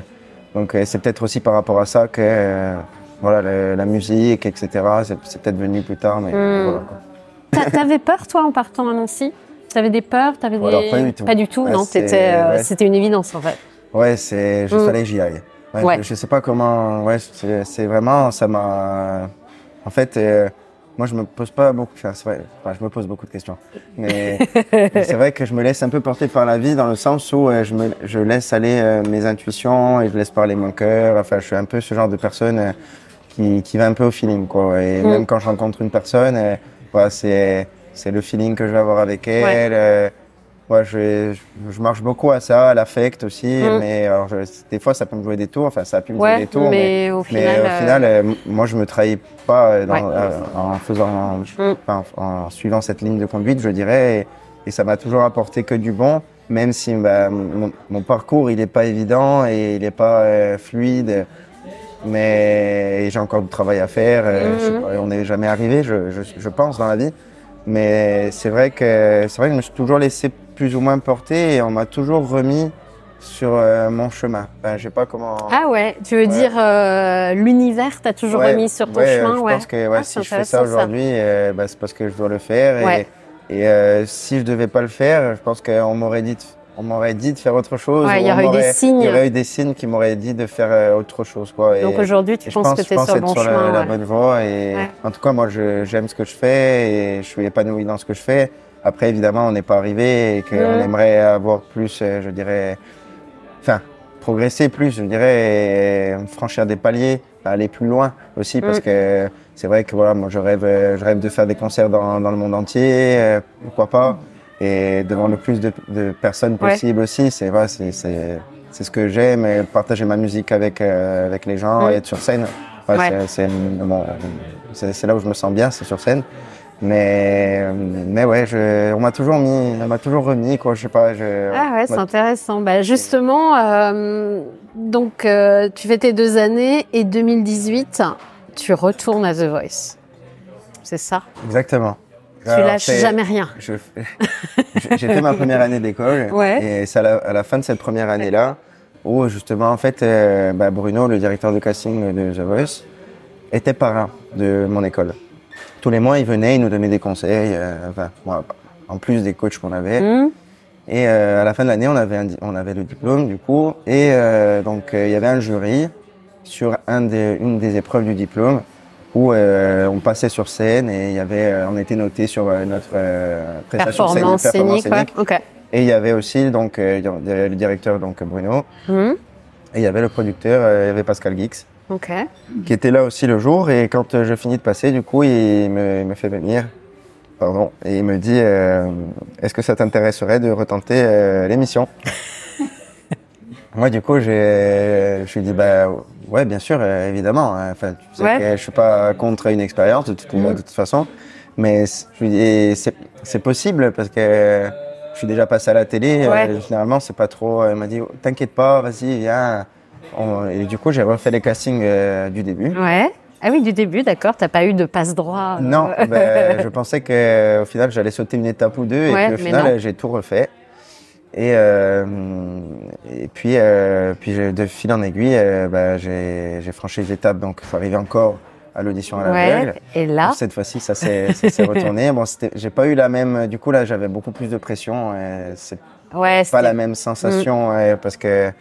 donc euh, c'est peut-être aussi par rapport à ça que euh, voilà, le- la musique, etc. C'est peut-être venu plus tard, mais Mm. voilà. quoi. T'a- T'avais peur, toi, en partant à Nancy? T'avais des peurs T'avais des... Alors, pas du tout. Pas du tout, Ouais, non. t'étais, euh, ouais. C'était une évidence, en fait. Ouais, c'est, je Mm. fallait que j'y aille. Ouais, Ouais. Je, je sais pas comment, ouais, c'est vraiment, ça m'a, en fait, euh, moi je me pose pas beaucoup, enfin, c'est vrai, enfin, je me pose beaucoup de questions, mais c'est vrai que je me laisse un peu porter par la vie dans le sens où euh, je me, je laisse aller euh, mes intuitions et je laisse parler mon cœur. Enfin, je suis un peu ce genre de personne qui, qui va un peu au feeling, quoi. Et Mm. même quand je rencontre une personne, voilà, c'est, c'est le feeling que je vais avoir avec elle. Ouais. euh, Ouais, je, marche beaucoup à ça, à l'affect aussi, Mm. mais alors, je- des fois ça peut me jouer des tours, enfin ça a pu me jouer des tours, mais au mais final, au euh, final, euh, m- moi je me trahis pas euh, dans- Ouais. euh, en faisant, Mm. en, en suivant cette ligne de conduite, je dirais, et, et ça m'a toujours apporté que du bon, même si bah, mon, mon parcours il est pas évident et il est pas euh, fluide, mais j'ai encore du travail à faire. euh, je pas, on n'est jamais arrivé, je pense dans la vie. Mais c'est vrai que c'est vrai que je me suis toujours laissé plus ou moins porter et on m'a toujours remis sur euh, mon chemin. Enfin, je sais pas comment. Ah ouais, tu veux Ouais. dire euh, l'univers t'a toujours Ouais, remis sur ton ouais, chemin Je ouais. pense que ouais, Ah, si je fais ça aujourd'hui, euh, bah, c'est parce que je dois le faire. Et, et euh, si je devais pas le faire, je pense qu'on m'aurait dit, on m'aurait dit de faire autre chose. Ouais, il y aurait eu des signes. Il y aurait eu des signes qui m'auraient dit de faire euh, autre chose. Quoi. Donc aujourd'hui, tu penses pense, que tu es pense sur le bon sur la, chemin la ouais. bonne voie. Et Ouais. en tout cas, moi, j'aime ce que je fais et je suis épanoui dans ce que je fais. Après, évidemment, on n'est pas arrivé et qu'on Mhm. aimerait avoir plus, euh, je dirais, enfin, progresser plus, je dirais, et franchir des paliers, aller plus loin aussi, parce Mhm. que c'est vrai que voilà, moi, je rêve, je rêve de faire des concerts dans, dans le monde entier, euh, pourquoi pas, et devant le plus de, de personnes Ouais. possible aussi. C'est voilà, c'est ce que j'aime, et partager ma musique avec euh, avec les gens, Mhm. et être sur scène. Ouais, Ouais. c'est- là où je me sens bien, c'est sur scène. Mais, mais ouais, je, on m'a toujours mis, on m'a toujours remis, quoi, je sais pas. Je, Ah ouais, c'est intéressant. Bah justement, euh, donc euh, tu fais tes deux années et 2018, tu retournes à The Voice. C'est ça? Exactement. Tu Alors, lâches jamais rien. J'ai fait ma première année d'école. Ouais. Et c'est à la, à la fin de cette première année-là où, justement, en fait, euh, bah, Bruno, le directeur de casting de The Voice, était parrain de mon école. Tous les mois, il venait, il nous donnait des conseils, euh, enfin, en plus des coachs qu'on avait. Hmm Et euh, à la fin de l'année, on avait un on avait le diplôme du coup, et donc il y avait un jury sur un des, une des épreuves du diplôme où euh, on passait sur scène et il y avait, euh, on était noté sur euh, notre euh, prestation Performance scénique, performance scénique, ouais. scénique. Ok. Et il y avait aussi donc le directeur donc Bruno Mhm. et il y avait le producteur, il y avait Pascal Guix Ok. qui était là aussi le jour. Et quand je finis de passer, du coup, il me, il me fait venir, pardon, et il me dit euh, Est-ce que ça t'intéresserait de retenter euh, l'émission? Moi, du coup, j'ai, je lui dis Bah ouais, bien sûr, euh, évidemment. hein. Enfin, tu sais Ouais. que je suis pas contre une expérience de toute, de toute façon, mais je lui dis Et c'est, c'est possible parce que je suis déjà passé à la télé. Ouais. euh, généralement, c'est pas trop. Elle m'a dit T'inquiète pas, vas-y, viens. On- et du coup, j'ai refait les castings euh, du début. Ouais. Ah oui, du début, d'accord. T'as pas eu de passe droit. euh, Non, ben, je pensais que au final j'allais sauter une étape ou deux Ouais, et puis au final j'ai tout refait. Et, euh, et puis, euh, puis de fil en aiguille, euh, ben, j'ai j'ai franchi les étapes, donc il faut arriver encore à l'audition à l'aveugle. Ouais. Et là, Cette fois-ci, ça s'est ça s'est retourné. Bon, c'était- j'ai pas eu la même. Du coup, là, j'avais beaucoup plus de pression. et C'est ouais, pas c'était- la même sensation euh, parce que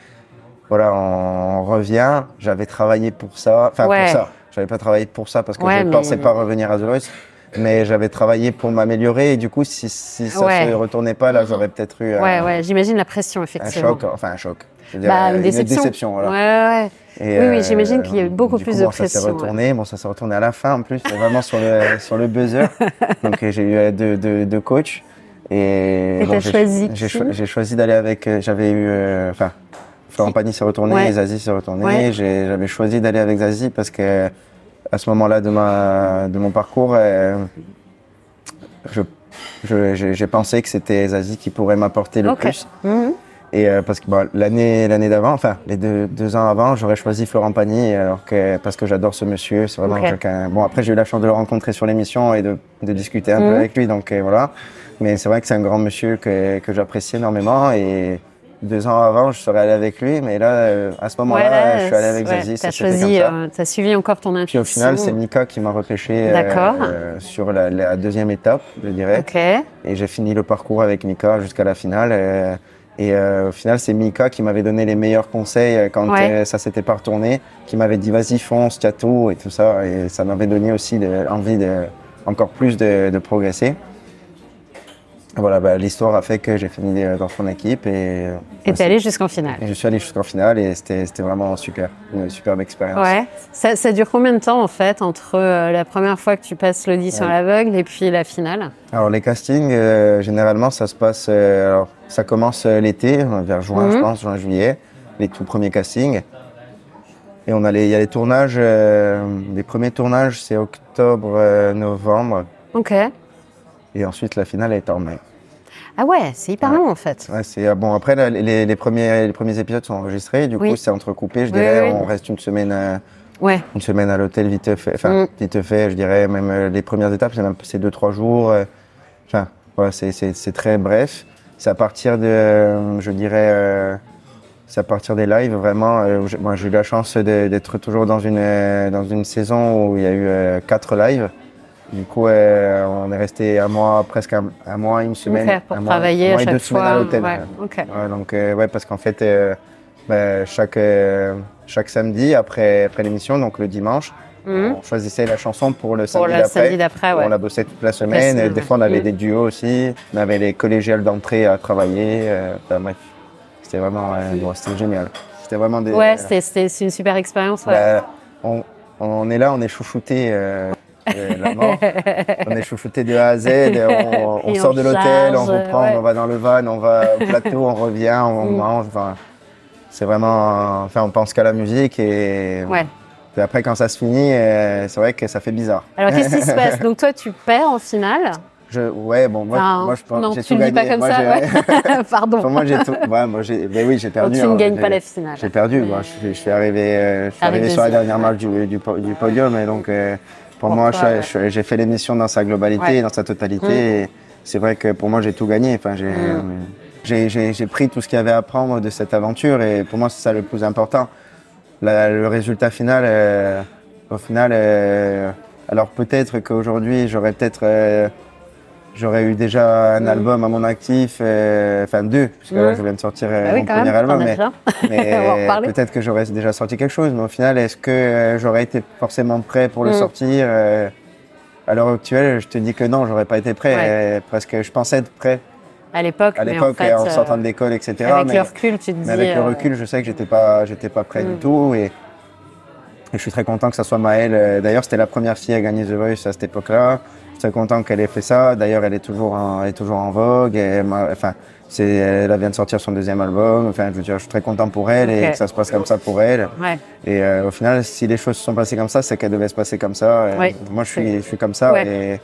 voilà, on, on revient. J'avais travaillé pour ça, enfin Ouais. pour ça. J'avais pas travaillé pour ça parce que je mais- pensais pas revenir à The Voice, mais j'avais travaillé pour m'améliorer et du coup, si, si ça Ouais. se retournait pas, là, j'aurais peut-être eu un, Ouais, ouais. J'imagine la pression, un effectivement. choc, enfin un choc. Je veux dire, Bah, une une déception. voilà. Ouais, ouais. Et, Oui, oui, euh, j'imagine qu'il y a eu beaucoup plus coup, de bon, Ça s'est pression, retourné, bon, ça s'est retourné à la fin en plus, vraiment sur le, sur le buzzer. Donc euh, j'ai eu euh, deux, deux, deux coachs. Et, Et t'as j'ai- choisi J'ai cho- choisi d'aller avec, euh, j'avais eu, euh, enfin, Florent Pagny s'est retourné. Zazie s'est retourné. J'avais choisi d'aller avec Zazie parce que à ce moment-là de, ma, de mon parcours, j'ai pensé que c'était Zazie qui pourrait m'apporter le plus. Mhm. Et euh, parce que bon, l'année l'année d'avant, enfin les deux, deux ans avant, j'aurais choisi Florent Pagny alors que parce que j'adore ce monsieur, c'est vraiment quelqu'un. Bon après j'ai eu la chance de le rencontrer sur l'émission et de, de discuter un Mhm. peu avec lui, donc euh, voilà. Mais c'est vrai que c'est un grand monsieur que, que j'apprécie énormément et deux ans avant je serais allé avec lui, mais là euh, à ce moment-là Ouais, là, je suis allé avec ouais, Zazie, ça T'as choisi, euh, t'as suivi encore ton Puis intuition. au final c'est Mika qui m'a repêché euh, sur la, la deuxième étape, je dirais. Et j'ai fini le parcours avec Mika jusqu'à la finale. et au final, c'est Mika qui m'avait donné les meilleurs conseils quand Ouais. ça s'était pas retourné, qui m'avait dit vas-y fonce, tu as tout et tout ça. Et ça m'avait donné aussi de- envie de encore plus de, de progresser. Voilà, bah, l'histoire a fait que j'ai fini euh, dans son équipe et, euh, Et t'es allé jusqu'en finale. et je suis allé jusqu'en finale et c'était vraiment super, une superbe expérience. Ouais. Ça, ça dure combien de temps en fait entre euh, la première fois que tu passes l'audition Ouais. à l'aveugle et puis la finale? Alors les castings, euh, généralement ça se passe, euh, alors ça commence l'été, vers juin je Mhm. pense, juin juillet, les tout premiers castings. Et on a les, il y a les tournages, les premiers tournages c'est octobre, euh, novembre, Ok. Et ensuite la finale est en mai. Ah ouais, c'est hyper Ouais. long en fait. Ouais, c'est euh, bon après là, les, les premiers les premiers épisodes sont enregistrés, du Oui. coup c'est entrecoupé, je dirais, oui, oui. on reste une semaine. euh, Ouais. une semaine à l'hôtel vite fait, enfin Mm. vite fait, je dirais même euh, les premières étapes, c'est deux trois jours. euh, Enfin voilà, c'est très bref. C'est à partir de, euh, je dirais, euh, c'est à partir des lives vraiment. euh, moi j'ai eu la chance d'être toujours dans une euh, dans une saison où il y a eu euh, quatre lives. Du coup, euh, on est resté un mois, presque un, un mois, une semaine, Ok, pour un mois- travailler un mois à et deux fois. à l'hôtel. Ouais. Ok. Ouais, donc euh, ouais, parce qu'en fait, euh, ben, chaque euh, chaque samedi après après l'émission, donc le dimanche, Mhm. on choisissait la chanson pour le Pour samedi le d'après. samedi d'après, ouais. On la bossait toute la semaine. Des fois, on avait Mm. des duos aussi. On avait les collégiales d'entrée à travailler. enfin, bref, c'était vraiment c'était génial. C'était vraiment des. Ouais, c'était- c'était c'est une super expérience. Ouais. ben, on, on est là, on est chouchouté. On est chouchouté de A à Z. On, sort on de l'hôtel, on reprend, ouais. on va dans le van, on va au plateau, on revient, on Mm. mange. Enfin, c'est vraiment. Enfin, on pense qu'à la musique et. Ouais. Puis après, quand ça se finit, euh, c'est vrai que ça fait bizarre. Alors qu'est-ce qui se passe? Donc toi, tu perds en finale? Je, ouais, bon, moi, Enfin, moi je pense non, tu tout le dis pas comme moi, ça. ouais. Pardon. Enfin, moi, j'ai tout. Ouais, moi, j'ai. Ben oui, j'ai Donc, perdu. tu ne hein. gagnes pas la finale. J'ai perdu. Moi, je, suis- je suis arrivé, euh, je suis Arrivé sur la dernière marche du, du, po- du podium, et donc euh, pour moi, j'ai fait l'émission dans sa globalité, Ouais. dans sa totalité. Mm. C'est vrai que pour moi, j'ai tout gagné. Enfin, j'ai. Mm. euh, j'ai- pris tout ce qu'il y avait à prendre de cette aventure et pour moi c'est ça le plus important. La- le résultat final, euh, au final, euh, alors peut-être qu'aujourd'hui j'aurais peut-être euh, j'aurais eu déjà un Mhm. album à mon actif, euh, enfin deux, parce que là Mhm. je viens de sortir euh, Ah oui, mon quand premier même, album, mais, peut-être que j'aurais déjà sorti quelque chose, mais au final, est-ce que euh, j'aurais été forcément prêt pour le Mhm. sortir euh, À l'heure actuelle, je te dis que non, j'aurais pas été prêt, Ouais. euh, parce que je pensais être prêt À l'époque, à mais l'époque, en, fait, en sortant de l'école, etc. avec mais- le recul, tu te dis. mais avec le recul, je sais que j'étais pas, j'étais pas prêt Mm. du tout et, et je suis très content que ça soit Maëlle. D'ailleurs, c'était la première fille à gagner The Voice à cette époque-là. Très content qu'elle ait fait ça. D'ailleurs, elle est toujours en, elle est toujours en vogue. Et enfin, c'est, elle vient de sortir son deuxième album. Enfin, je veux dire, je suis très content pour elle et que ça se passe comme ça pour elle. Ouais. Et euh, au final, si les choses se sont passées comme ça, c'est qu'elles devaient se passer comme ça. Et Ouais. Moi, je suis, je suis comme ça Ouais. et,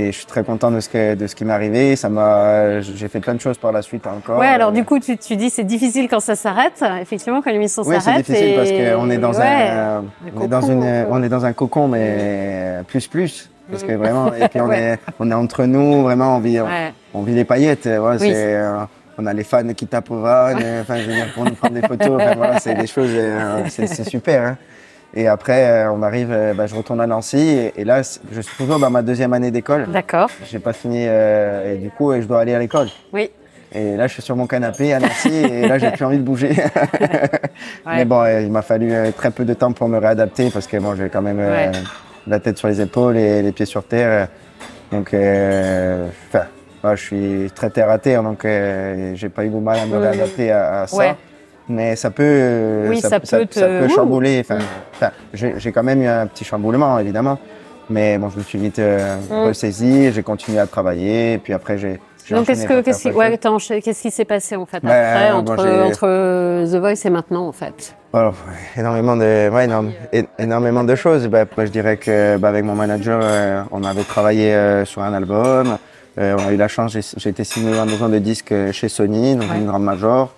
et je suis très content de ce que, de ce qui m'est arrivé. Ça m'a, j'ai fait plein de choses par la suite encore. Ouais, alors du coup, tu, tu dis c'est difficile quand ça s'arrête. Effectivement, quand l'émission Oui, c'est s'arrête. difficile et- parce qu'on est dans un, on est dans une, on est dans un cocon, mais plus plus. Parce que vraiment, et puis on Ouais. est, on est entre nous, vraiment, on vit, Ouais. on vit les paillettes. Oui. c'est, euh, on a les fans qui tapent au van, euh, enfin, je veux dire, pour nous prendre des photos. Enfin, voilà, c'est des choses, euh, c'est, super. hein. Et après, euh, on arrive, euh, bah, je retourne à Nancy, et, et là, je suis toujours dans ma deuxième année d'école. D'accord. J'ai pas fini, euh, et du coup, je dois aller à l'école. Oui. Et là, je suis sur mon canapé à Nancy et là, j'ai plus envie de bouger. Mais bon, euh, il m'a fallu euh, très peu de temps pour me réadapter parce que bon, j'ai quand même euh, Ouais. La tête sur les épaules et les pieds sur terre. Donc, euh, moi, je suis très terre à terre, donc euh, j'ai pas eu de mal à me réadapter à, à ça. Ouais. Mais ça peut, euh, Oui, ça peut te- ça peut Ouh. chambouler. Enfin, enfin, j'ai quand même eu un petit chamboulement, évidemment. Mais bon, je me suis vite euh, Mhm. ressaisi, j'ai continué à travailler, et puis après, j'ai. Donc, qu'est-ce que, qui, ouais, qu'est-ce qui s'est passé en fait Bah, après euh, entre, entre The Voice et maintenant en fait? Alors, énormément de, ouais, énorme- énormément de choses. Bah, je dirais que bah, avec mon manager, euh, on avait travaillé euh, sur un album. Euh, on a eu la chance, j'ai j'ai été signé dans maison de disques euh, chez Sony, dans Ouais. une grande major.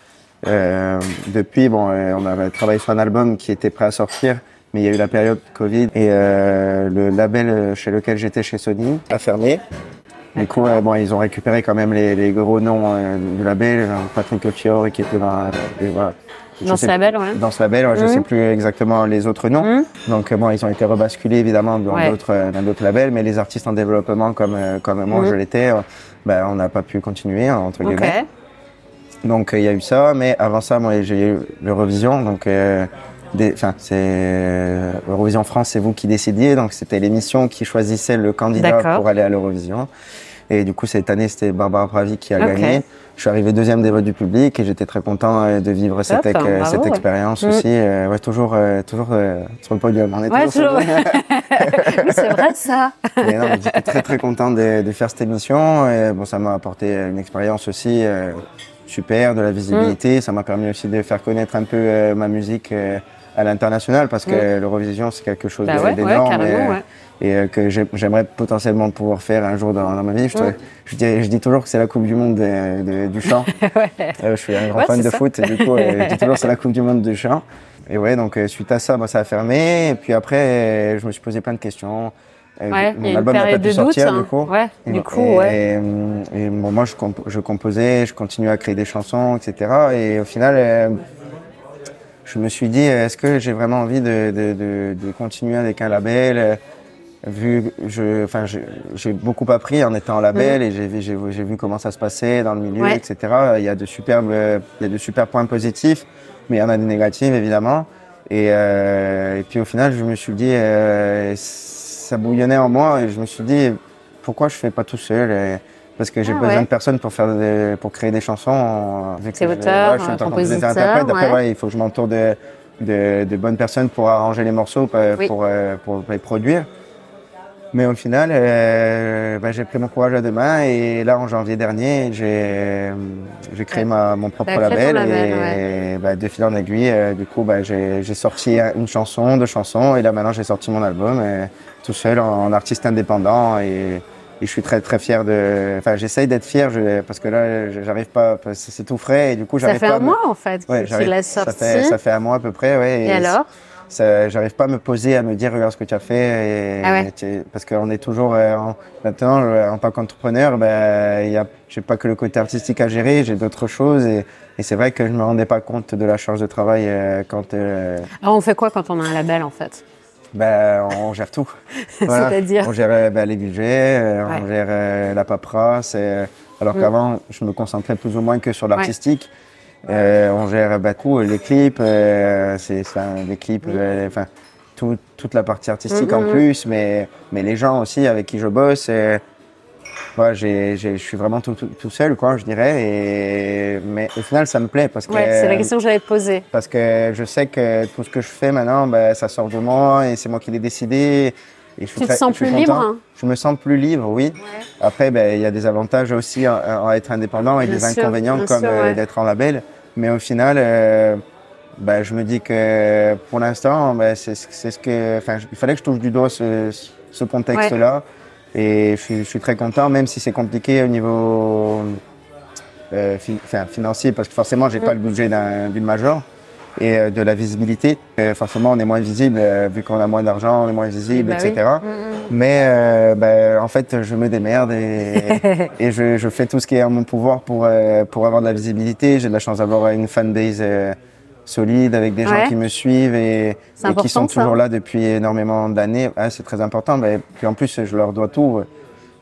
Euh, depuis, bon, euh, on avait travaillé sur un album qui était prêt à sortir, mais il y a eu la période Covid et euh, le label euh, chez lequel j'étais chez Sony a fermé. Du coup, euh, bon, ils ont récupéré quand même les, les gros noms euh, du label, genre Patrick Fiori qui était dans, voilà. Je dans ce label, ouais. dans ce label, ouais, je Mhm. sais plus exactement les autres noms. Mhm. Donc euh, bon, ils ont été rebasculés évidemment dans Ouais. d'autres euh, labels, mais les artistes en développement comme euh, comme moi Mhm. je l'étais, euh, ben, on n'a pas pu continuer hein, entre guillemets. Donc euh, il y a eu ça, mais avant ça, moi j'ai eu l'Eurovision, donc euh, enfin c'est euh, Eurovision France, c'est vous qui décidiez, donc c'était l'émission qui choisissait le candidat pour aller à l'Eurovision. Et du coup cette année c'était Barbara Pravi qui a gagné. Je suis arrivé deuxième des votes du public et j'étais très content euh, de vivre cette, Top, ouais. expérience Mm. aussi. euh, ouais, toujours toujours sur le podium. On est Ouais, toujours toujours. Oui, c'est vrai ça. j'étais très très content de, de faire cette émission. Et bon, ça m'a apporté une expérience aussi euh, super, de la visibilité. Mm. Ça m'a permis aussi de faire connaître un peu euh, ma musique euh, à l'international parce que l'Eurovision c'est quelque chose. Bah ouais, d'énorme et, ouais. et, euh, que j'ai- j'aimerais potentiellement pouvoir faire un jour dans, dans ma vie. Je, te- je, dis, je dis toujours que c'est la Coupe du Monde de- de- du chant. je suis un grand fan de ça. foot et du coup, je dis toujours c'est la Coupe du Monde du chant. Et ouais, donc euh, suite à ça, bah, ça a fermé. Et puis après, je me suis posé plein de questions. Ouais, mon album n'a pas pu doute. sortir hein. du coup. Ouais, Et, du coup, et- ouais. et, et bon, moi, je, comp- je composais, je continuais à créer des chansons, etc. Et au final, euh, je me suis dit, est-ce que j'ai vraiment envie de, de, de, de continuer avec un label euh, Vu, je, enfin, j'ai beaucoup appris en étant en label et j'ai vu, j'ai vu- comment ça se passait dans le milieu, Mhm. Ouais. etc. Il y a de superbes, il y a de super points positifs, mais il y en a des négatifs évidemment. Et, euh, et puis au final, je me suis dit, euh, ça bouillonnait en moi et je me suis dit, pourquoi je fais pas tout seul et- Parce que j'ai Ah besoin ouais. de personnes pour faire des- pour créer des chansons. euh, que C'est je- auteur, je suis euh, auteur, compositeur, interprète. Après, ouais. ouais, il faut que je m'entoure de, de, de bonnes personnes pour arranger les morceaux, pour, Oui. pour, euh, pour les produire. Mais au final, euh, bah, j'ai pris mon courage à deux mains et là, en janvier dernier, j'ai euh, j'ai créé ma, mon propre ton label, label, et bah, de fil en aiguille, euh, du coup, bah, j'ai sorti une chanson, deux chansons et là maintenant j'ai sorti mon album euh, tout seul en, en artiste indépendant et, et je suis très très fier de. Enfin, j'essaye d'être fier je- parce que là, j'arrive pas, c'est tout frais et du coup, Ça j'arrive fait pas. un à me- mois en fait Ouais, que tu j'arrive- l'as ça sorti. fait, ça fait un mois à peu près, ouais. Et alors ça- J'arrive pas à me poser, à me dire regarde ce que tu as fait. Et, Ah ouais. parce qu'on est toujours euh, en- maintenant en tant qu'entrepreneur, ben il y a, j'ai pas que le côté artistique à gérer, j'ai d'autres choses et, et c'est vrai que je me rendais pas compte de la charge de travail euh, quand. euh, Alors on fait quoi quand on a un label en fait? Ben, on gère tout. Voilà. C'est-à-dire? On gère euh, ben, les budgets, euh, Ouais. on gère euh, la paperasse. euh, alors Mm. qu'avant, je me concentrais plus ou moins que sur l'artistique. Euh, on gère ben, tout, les clips, euh, c'est enfin, les clips, euh, enfin tout- toute la partie artistique Mm, en mm, mm. plus, mais mais les gens aussi avec qui je bosse. euh, j'ai- je suis vraiment tout, tout, tout seul, quoi, je dirais. Et, mais au final, ça me plaît parce que Ouais, c'est la question que j'allais te poser. parce que je sais que tout ce que je fais maintenant, ben, ça sort de moi et c'est moi qui l'ai décidé. Et je Tu te très- sens je plus libre, hein Je me sens plus libre, oui. Après, ben, il y a des avantages aussi à, à être indépendant et Bien des sûr, inconvénients comme euh, ouais. d'être en label. Mais au final, euh, ben, je me dis que pour l'instant, ben, c'est c'est ce que, enfin, il fallait que je touche du doigt ce, ce contexte-là. Et je suis, je suis très content, même si c'est compliqué au niveau euh, fi- enfin, financier, parce que forcément, j'ai pas le budget d'un- d'une major et euh, de la visibilité. Euh, forcément, on est moins visible, euh, vu qu'on a moins d'argent, on est moins visible, Bah oui. etc. Mm, mm. Mais euh, ben, en fait, je me démerde et, et je, je fais tout ce qui est en mon pouvoir pour, euh, pour avoir de la visibilité. J'ai de la chance d'avoir une fanbase euh, solide avec des Ouais. gens qui me suivent et, qui sont ça. toujours là depuis énormément d'années. Ouais, c'est très important. Ben, puis en plus, je leur dois tout. euh,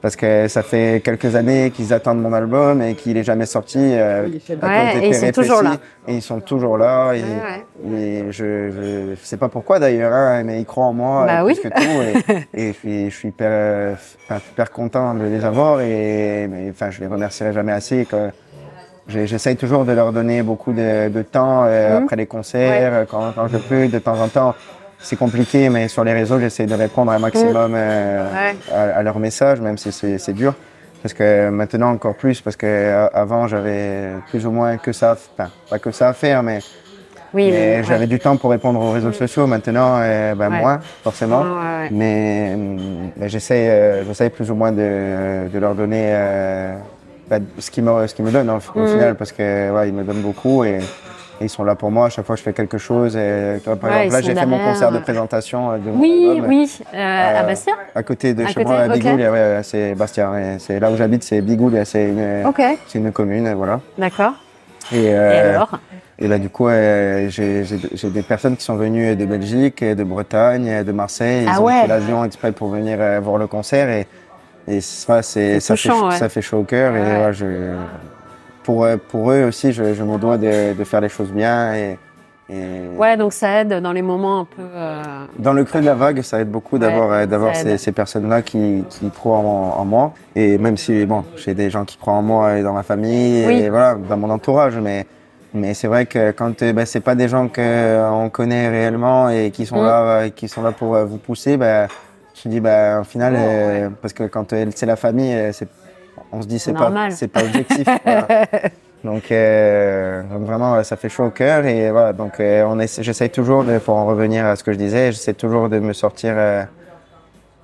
Parce que ça fait quelques années qu'ils attendent mon album et qu'il est jamais sorti. euh, à Ouais, cause des et ils sont toujours là. Et ils sont toujours là. Et, Ouais, et je, je, sais pas pourquoi d'ailleurs, hein, mais ils croient en moi Bah euh, oui. plus que tout. Et, et je suis, je suis hyper, euh, super content de les avoir et mais, enfin, je les remercierai jamais assez. que J'essaye toujours de leur donner beaucoup de, de temps euh, Mhm. après les concerts, euh, quand, quand je peux, de temps en temps. C'est compliqué, mais sur les réseaux, j'essaie de répondre un maximum euh, Mhm. Ouais. à, à leurs messages, même si c'est dur. Parce que maintenant encore plus, parce que euh, avant j'avais plus ou moins que ça, enfin pas que ça à faire, mais Oui, mais j'avais du temps pour répondre aux réseaux sociaux. Maintenant, euh, ben, moins, forcément. Ouais. Mais, mais j'essaie, euh, j'essaie plus ou moins de, de leur donner ben, ce qu'ils me, qu'ils me donnent hein, au Mhm. final, parce que ouais, ils me donnent beaucoup et, et ils sont là pour moi. À chaque fois que je fais quelque chose, et, par Ouais, exemple, là, j'ai fait mon concert de présentation euh, mon Oui, album. oui. Euh, à Euh, Bastia À côté de À chez côté, moi, à. Bigoul, ouais, c'est Bastia. C'est là où j'habite, c'est Bigoul, c'est une, une commune, voilà. d'accord. Et, Et alors et là, du coup, euh, j'ai des personnes qui sont venues de Belgique, de Bretagne, de Marseille. Ils Ah ont ouais. fait l'avion exprès pour venir euh, voir le concert. Et, et ça, c'est- ça, fait, ouais. ça fait chaud au cœur. Et Ouais. je, pour, pour eux aussi, je, je me dois de, de faire les choses bien. Et, et Ouais, donc ça aide dans les moments un peu. euh, Dans le creux de la vague, ça aide beaucoup Ouais, d'avoir euh, d'avoir ces, ces personnes-là qui, qui croient en, en moi. Et même si, bon, j'ai des gens qui croient en moi et dans ma famille, Oui. et voilà, dans mon entourage, mais, mais c'est vrai que quand euh, ben, c'est pas des gens qu'on connaît réellement et qui sont Mm. là, qui sont là pour vous pousser, ben, je dis, ben, au final, Oh, euh, parce que quand c'est la famille, euh, on se dit, c'est pas, pas objectif. voilà. Donc, euh, donc vraiment, ça fait chaud au cœur et voilà. Donc, on essaie- j'essaye toujours de, pour en revenir à ce que je disais, j'essaie toujours de me sortir,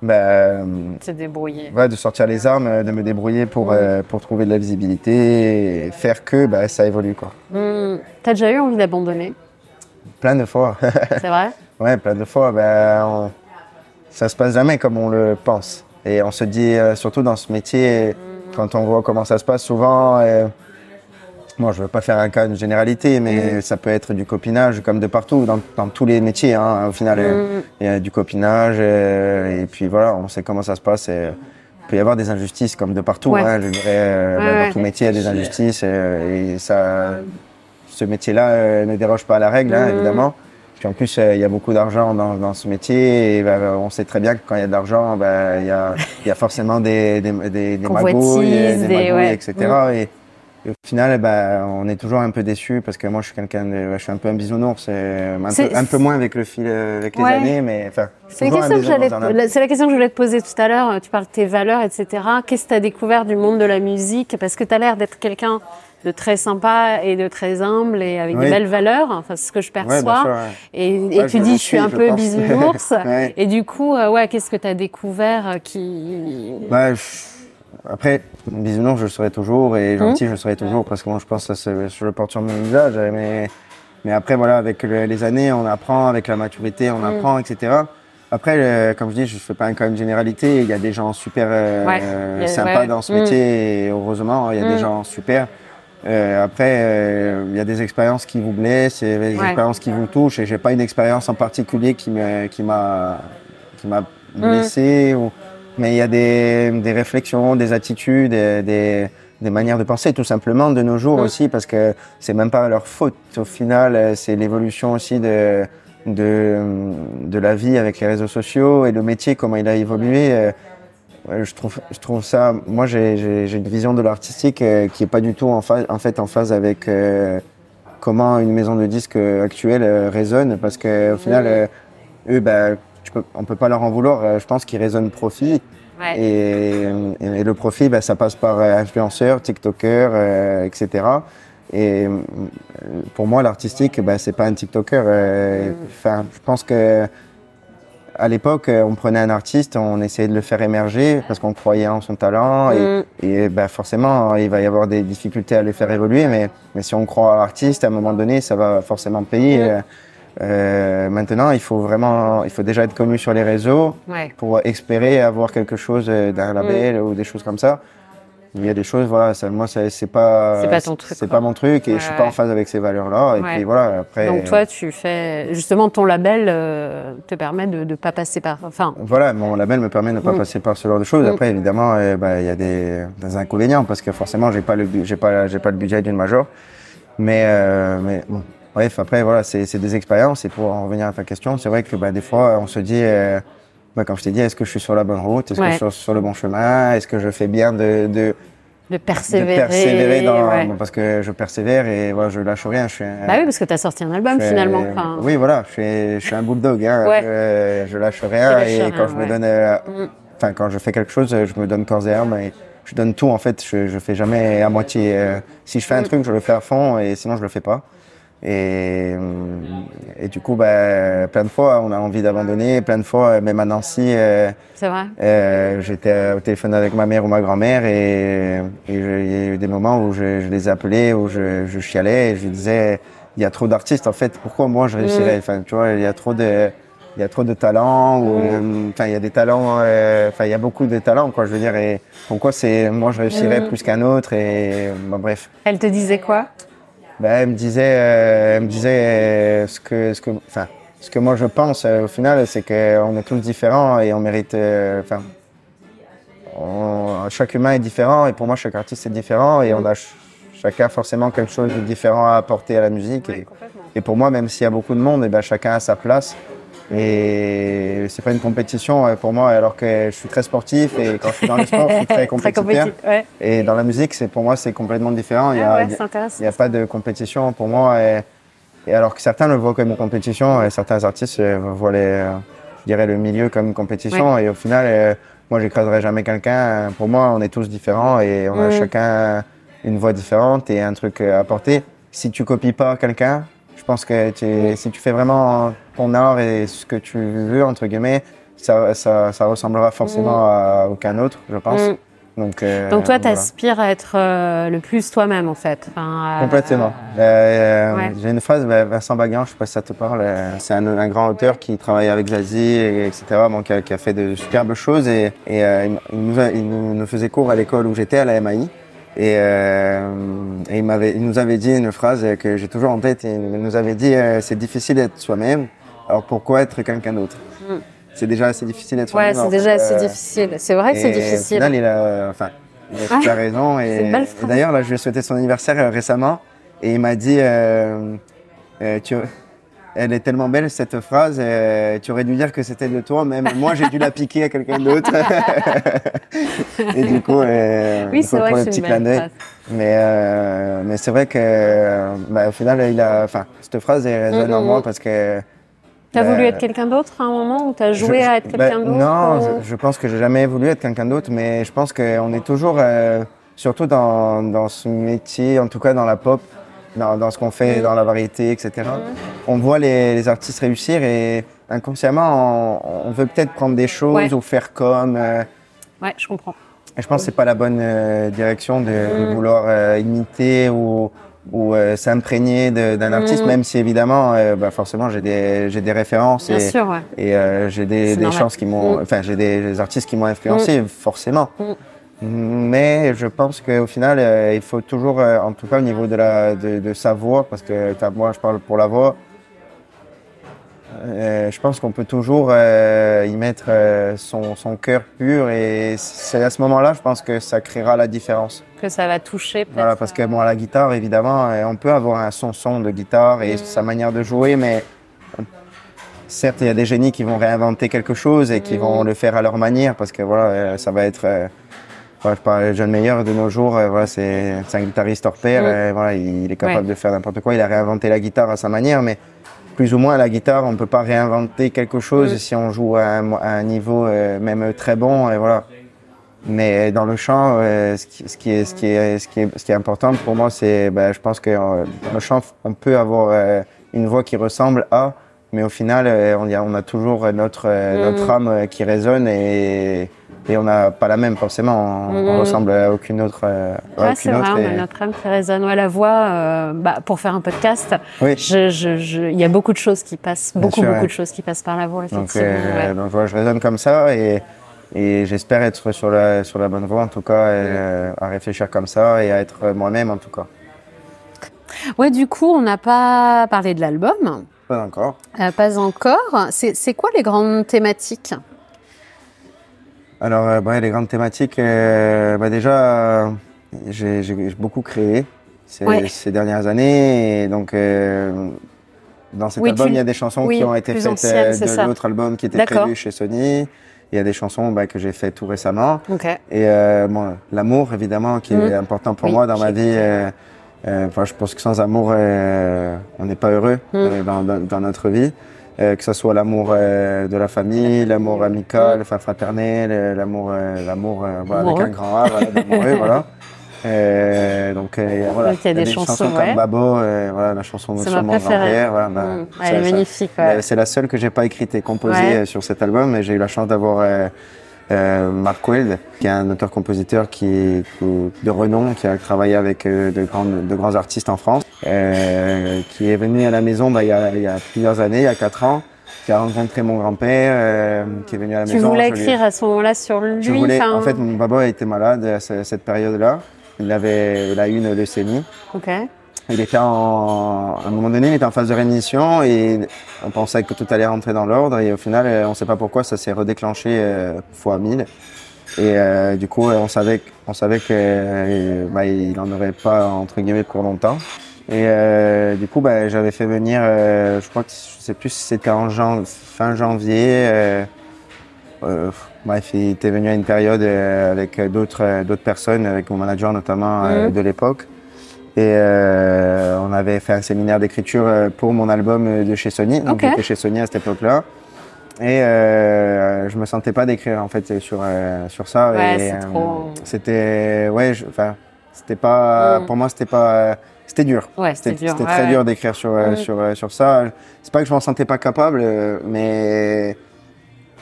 ben, se débrouiller. ouais, de sortir les armes, de me débrouiller pour euh, pour trouver de la visibilité et faire que ben, ça évolue quoi. Hmm, T'as déjà eu envie d'abandonner? Plein de fois, C'est vrai? Ouais, plein de fois. On- ça se passe jamais comme on le pense et on se dit euh, surtout dans ce métier quand on voit comment ça se passe souvent. euh, Moi, je veux pas faire un cas de généralité, mais ça peut être du copinage comme de partout, dans, dans tous les métiers. Hein, au final, euh, Hmm, il y a du copinage, euh, et puis voilà, on sait comment ça se passe. Et, il peut y avoir des injustices comme de partout. Ouais. hein, je dirais, euh, Ouais, ouais. dans tout métier, il y a des injustices, et ça, ce métier-là ne déroge pas à la règle, hein, Mhm. évidemment. Puis en plus, euh, il y a beaucoup d'argent dans, dans ce métier, et bah, on sait très bien que quand il y a de l'argent, bah, il y, a, il y a forcément des, des, des, des magouilles, des magouilles, ouais. etc. Mhm. Et, et au final, bah, on est toujours un peu déçu parce que moi, je suis quelqu'un je suis un peu un bisounours, euh, un, peu, un peu moins avec le fil, euh, avec les années, mais enfin. La- c'est la question que je voulais te poser tout à l'heure. Tu parles de tes valeurs, etc. Qu'est-ce que tu as découvert du monde de la musique? Parce que tu as l'air d'être quelqu'un de très sympa et de très humble et avec des Oui. belles valeurs. Enfin, c'est ce que je perçois. bien sûr, ouais. Et, tu je dis, je suis suis, un je peu bisounours. Ouais. Et du coup, euh, ouais, qu'est-ce que tu as découvert euh, qui. Bah, Après, bisounours, je serai toujours, et gentil, je serai toujours, parce que moi, je pense que je le porte sur mon visage. Mais, mais après, voilà, avec le- les années, on apprend, avec la maturité, on apprend, etc. Après, euh, comme je dis, je ne fais pas cas de généralité. Il y a des gens super euh, Ouais. euh, sympas ouais. dans ce métier, et heureusement, il y a des gens super. Après, il y a des expériences qui vous blessent, a des expériences qui vous touchent, et j'ai pas une expérience en particulier qui m'a qui m'a qui m'a mm. blessé. Ou... Mais il y a des, des réflexions, des attitudes, des, des manières de penser, tout simplement, de nos jours mm. aussi, parce que c'est même pas leur faute. Au final, c'est l'évolution aussi de, de, de la vie avec les réseaux sociaux et le métier, comment il a évolué. Euh, je trouve, je trouve ça. Moi, j'ai une vision de l'artistique euh, qui est pas du tout en, phase, en fait en phase avec euh, comment une maison de disques actuelle résonne, parce qu'au final, eux, ben, tu peux, on peut pas leur en vouloir. Je pense qu'ils résonnent profit. Et, et, le profit, ben, ça passe par influenceurs, TikTokers, etc. Et pour moi, l'artistique, ben, c'est pas un TikToker. Mm. Enfin, je pense que à l'époque, euh, on prenait un artiste, on essayait de le faire émerger parce qu'on croyait en son talent et, mm. et ben forcément, il va y avoir des difficultés à le faire évoluer, mais, mais si on croit à l'artiste, à un moment donné, ça va forcément payer. Mm. Euh, maintenant, il faut vraiment, il faut déjà être connu sur les réseaux pour espérer avoir quelque chose euh, d'un label ou des choses comme ça. Il y a des choses, voilà, ça, moi, c'est pas, c'est pas ton truc. C'est pas mon truc et je suis pas en phase avec ces valeurs-là. Et puis voilà, après. Donc toi, tu fais, justement, ton label euh, te permet de ne pas passer par, enfin. Voilà, mon label me permet de ne pas mm. passer par ce genre de choses. Mm. Après, évidemment, euh, bah, il y a des, des, inconvénients parce que forcément, j'ai pas le, j'ai pas, j'ai pas le budget d'une major. Mais, euh, mais bon, bref, après, voilà, c'est des expériences. Et pour en revenir à ta question, c'est vrai que bah, des fois, on se dit. Euh, bah, comme je t'ai dit, est-ce que je suis sur la bonne route? Est-ce que je suis sur le bon chemin? Est-ce que je fais bien de, de, de persévérer, de persévérer dans, parce que je persévère et voilà, je lâche rien. Je suis bah oui, parce que tu as sorti un album finalement. Oui, voilà, je suis, je suis un bulldog. Hein, je, je, lâche rien et quand je me donne, euh, mm. enfin quand je fais quelque chose, je me donne corps et âme et je donne tout en fait. Je, je fais jamais à moitié. Euh, si je fais un mm. truc, je le fais à fond et sinon je le fais pas. Et, euh, et du coup, bah, plein de fois, on a envie d'abandonner. Plein de fois, même à Nancy, euh. Euh, j'étais au téléphone avec ma mère ou ma grand-mère et, il y a eu des moments où je, je les appelais, où je, je, chialais et je disais, il y a trop d'artistes en fait, pourquoi moi je réussirais? Enfin, tu vois, il y a trop de, il y a trop de talents, enfin, il y a des talents, enfin, il y a beaucoup de talents, quoi, je veux dire, et pourquoi c'est, moi je réussirais plus qu'un autre et, bref. Elle te disait quoi? Ben, elle me disait, euh, elle me disait euh, ce que, ce que, enfin, ce que moi je pense euh, au final, c'est qu'on est tous différents et on mérite, enfin, chaque humain est différent et pour moi chaque artiste est différent et on a chacun forcément quelque chose de différent à apporter à la musique. et, et, pour moi, même s'il y a beaucoup de monde, et ben chacun a sa place. Et c'est pas une compétition euh, pour moi, alors que je suis très sportif et quand je suis dans le sport, je suis très compétitif. Et dans la musique, c'est pour moi, c'est complètement différent. Il n'y a, ah a, pas de compétition pour moi. Et, et, alors que certains le voient comme une compétition, et certains artistes euh, voient les, euh, je dirais le milieu comme une compétition. Et au final, moi, j'écraserai jamais quelqu'un. Pour moi, on est tous différents et on a mm. chacun une voix différente et un truc à apporter. Si tu copies pas quelqu'un, pense que si tu fais vraiment ton art et ce que tu veux, entre guillemets, ça, ça, ça ressemblera forcément mm. à aucun autre, je pense. Mm. Donc, euh, Donc toi, tu aspires à être euh, le plus toi-même, en fait. Enfin, Complètement. Euh, J'ai une phrase, bah, Vincent Baguin, je sais pas si ça te parle, c'est un, un, grand auteur qui travaille avec Zazie, et, etc., bon, qui, a, qui, a, fait de superbes choses. Et, et il, nous il, nous faisait cours à l'école où j'étais, à la MAI. Et, euh, et il, m'avait, il nous avait dit une phrase que j'ai toujours en tête. Il nous avait dit c'est difficile d'être soi-même, alors pourquoi être quelqu'un d'autre? Hmm. C'est déjà assez difficile d'être soi-même. Ouais, c'est déjà assez difficile. C'est vrai que c'est difficile. Au final, il a, enfin, il a ah, raison. Et, et d'ailleurs, là, je lui ai souhaité son anniversaire euh, récemment. Et il m'a dit euh, euh, tu, elle est tellement belle cette phrase, euh, tu aurais dû dire que c'était de toi, même moi j'ai dû la piquer à quelqu'un d'autre. et du coup, euh, oui, c'est vrai que belle Mais, euh, mais c'est vrai que, bah, au final, il a, enfin, cette phrase elle résonne en moi parce que. T'as voulu bah, être quelqu'un d'autre à un moment ou t'as joué à être quelqu'un bah, d'autre Non, je, pense que j'ai jamais voulu être quelqu'un d'autre, mais je pense qu'on est toujours, euh, surtout dans, dans ce métier, en tout cas dans la pop, dans, dans ce qu'on fait, dans la variété, etc. On voit les, les, artistes réussir et inconsciemment, on, on veut peut-être prendre des choses ou faire comme. Euh, ouais, je comprends. Et je pense que c'est pas la bonne euh, direction de, de mm. vouloir euh, imiter ou, ou euh, s'imprégner d'un artiste, mm. même si évidemment, bah forcément, j'ai des, j'ai des références Bien et, sûr, ouais. et j'ai des, des chances qui m'ont, mm. enfin, j'ai des, artistes qui m'ont influencé, forcément. Mais je pense qu'au final, euh, il faut toujours, euh, en tout cas au niveau de, la, de, de sa voix, parce que moi je parle pour la voix, euh, je pense qu'on peut toujours y mettre son, son cœur pur et c'est à ce moment-là, je pense que ça créera la différence. Que ça va toucher peut-être. Voilà, parce que bon, à la guitare, évidemment, on peut avoir un son son de guitare et sa manière de jouer, mais certes, il y a des génies qui vont réinventer quelque chose et qui vont le faire à leur manière, parce que voilà, ça va être. Voilà, je parle de John Mayer de nos jours, euh, voilà, c'est un guitariste hors pair, Mm. euh, voilà, il, est capable Ouais. de faire n'importe quoi. Il a réinventé la guitare à sa manière, mais plus ou moins à la guitare, on ne peut pas réinventer quelque chose Mm. si on joue à un, à un niveau euh, même très bon, et voilà. Mais dans le chant, euh, ce, qui, ce, qui est, ce, qui est, ce, qui est, ce qui est important pour moi, c'est, ben, je pense que euh, dans le chant, on peut avoir euh, une voix qui ressemble à, mais au final, on, y a, on a toujours notre, notre âme euh, qui résonne et, et on n'a pas la même forcément. On, on Mhm. ressemble à aucune autre. euh, aucune c'est vrai, autre on a et- notre âme qui résonne. Ouais, la voix, euh, bah, pour faire un podcast, Oui. je, je, je- il y a beaucoup de choses qui passent, beaucoup, sûr, beaucoup ouais. de choses qui passent par la voix, Donc, effectivement. euh, ouais. donc voilà, je raisonne comme ça et, et j'espère être sur la, sur la bonne voie en tout cas, et, euh, à réfléchir comme ça et à être moi-même en tout cas. Ouais, du coup, on n'a pas parlé de l'album. Pas encore. Pas encore. C'est quoi les grandes thématiques? Alors, euh, bah, les grandes thématiques, euh, bah, déjà, j'ai j'ai beaucoup créé ces, Ouais. ces dernières années. Et donc, euh, dans cet Oui, album, tu- il y a des chansons oui, qui ont été faites anciennes, c'est de l'autre album qui était prévu chez Sony. Il y a des chansons bah, que j'ai fait tout récemment. Ok. Et euh, bon, l'amour, évidemment, qui est Mhm. important pour Oui, moi dans ma vie. euh, euh, enfin, je pense que sans amour, euh, on n'est pas heureux Mhm. dans, dans, dans notre vie. Euh, que ce soit l'amour euh, de la famille, l'amour amical, enfin fraternel, euh, l'amour, euh, l'amour euh, voilà, avec un grand A, voilà, voilà. Euh, donc euh, voilà, il y a des chansons, ouais. comme Babo, euh, voilà, la chanson sur mon grand-père. Voilà, bah, Mm. ça- Elle est magnifique. ouais. C'est la seule que j'ai pas écrite et composée Ouais. sur cet album. Et j'ai eu la chance d'avoir euh, Mark Weld, qui est un auteur-compositeur qui, de renom, qui a travaillé avec euh, de, grandes, de grands artistes en France, euh, qui est venu à la maison bah, il, y a, il y a plusieurs années, il y a quatre ans, qui a rencontré mon grand-père, euh, qui est venu à la Tu maison. voulais lui ai- écrire à ce moment-là sur lui je voulais, en fait, mon papa était malade à ce- cette période-là. Il avait, il a eu une leucémie. Ok. Il était en, à un moment donné, il était en phase de rémission et on pensait que tout allait rentrer dans l'ordre et au final, euh, on ne sait pas pourquoi, ça s'est redéclenché euh, fois 1000. Et euh, du coup, on savait, on savait que euh, bah, il en aurait pas entre guillemets pour longtemps. Et euh, du coup, bah, j'avais fait venir, euh, je crois que je sais plus si c'était en jan- fin janvier. euh, euh, bref, il était venu à une période avec d'autres d'autres personnes, avec mon manager notamment euh, Mhm. de l'époque. Et euh, on avait fait un séminaire d'écriture euh, pour mon album euh, de chez Sony. Donc Ok. j'étais chez Sony à cette époque-là. Et euh, je me sentais pas d'écrire en fait sur euh, sur ça. Ouais, euh, trop- C'était ouais, je- enfin c'était pas Mm. pour moi c'était pas c'était dur. Ouais, c'était dur. C'était ouais, très ouais. dur d'écrire sur, Mm. sur, sur ça. C'est pas que je m'en sentais pas capable, mais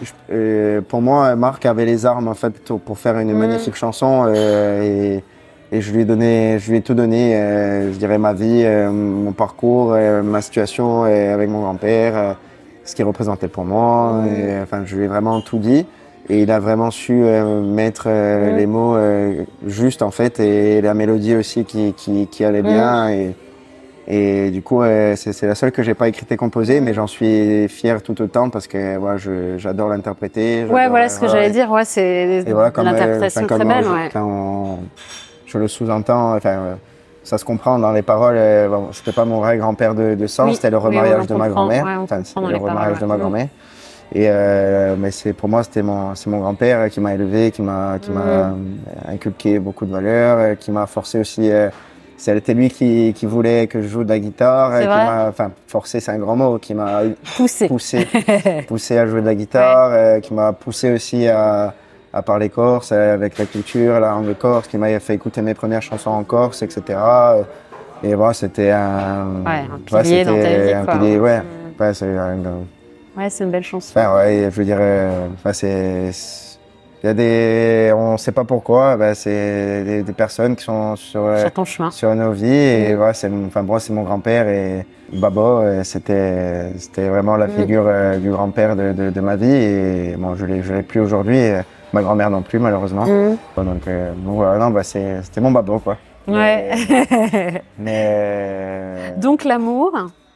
je- euh, pour moi, Marc avait les armes en fait pour- pour faire une Mm. magnifique chanson euh, et, et je lui ai donné, je lui ai tout donné. euh, je dirais ma vie, euh, mon parcours, euh, ma situation avec mon grand-père, ce qu'il représentait pour moi. Et, enfin, je lui ai vraiment tout dit. Et il a vraiment su euh, mettre euh, les mots euh, justes en fait et la mélodie aussi qui, qui, qui allait bien. Et, et du coup, c'est la seule que j'ai pas écrite et composée, mais j'en suis fier tout autant parce que voilà, je- j'adore l'interpréter. Ouais, voilà ce que j'allais dire. Ouais, c'est voilà, l'interprétation enfin, très belle. Ouais. Quand on- je le sous-entends, enfin, euh, ça se comprend dans les paroles. Euh, bon, je pas mon vrai grand-père de, de sang, Oui, c'était le remariage de ma grand-mère. ouais, enfin, le paroles, remariage de ma grand-mère. Et euh, mais c'est pour moi, c'était mon, c'est mon grand-père qui m'a élevé, qui m'a, qui m'a euh, inculqué beaucoup de valeurs, euh, qui m'a forcé aussi. euh, c'était lui qui, qui voulait que je joue de la guitare, euh, C'est qui m'a, enfin, forcé, c'est un grand mot, qui m'a Poussé. poussé, poussé à jouer de la guitare, euh, qui m'a poussé aussi à, à parler corse euh, avec la culture, la langue corse, qui m'a fait écouter mes premières chansons en corse, etc. Euh, Et voilà, c'était un, Ouais, un pilier dans ta vie, un quoi. pilier, ouais. Ouais, c'est un- Ouais, c'est une belle chanson. Enfin, ouais, je veux dire, euh, enfin, c'est, il y a des, on sait pas pourquoi, ben, c'est des, des personnes qui sont sur, euh, Sur ton chemin. sur nos vies et voilà, c'est, enfin, moi, c'est mon grand-père et euh, c'était, vraiment la Mm. figure euh, du grand-père de, de, de ma vie et bon, je je l'ai plus aujourd'hui. Ma grand-mère non plus, malheureusement. Mhm. Donc, euh, bon, voilà, non, bah, c'était mon babo, quoi. Ouais. Mais. donc l'amour.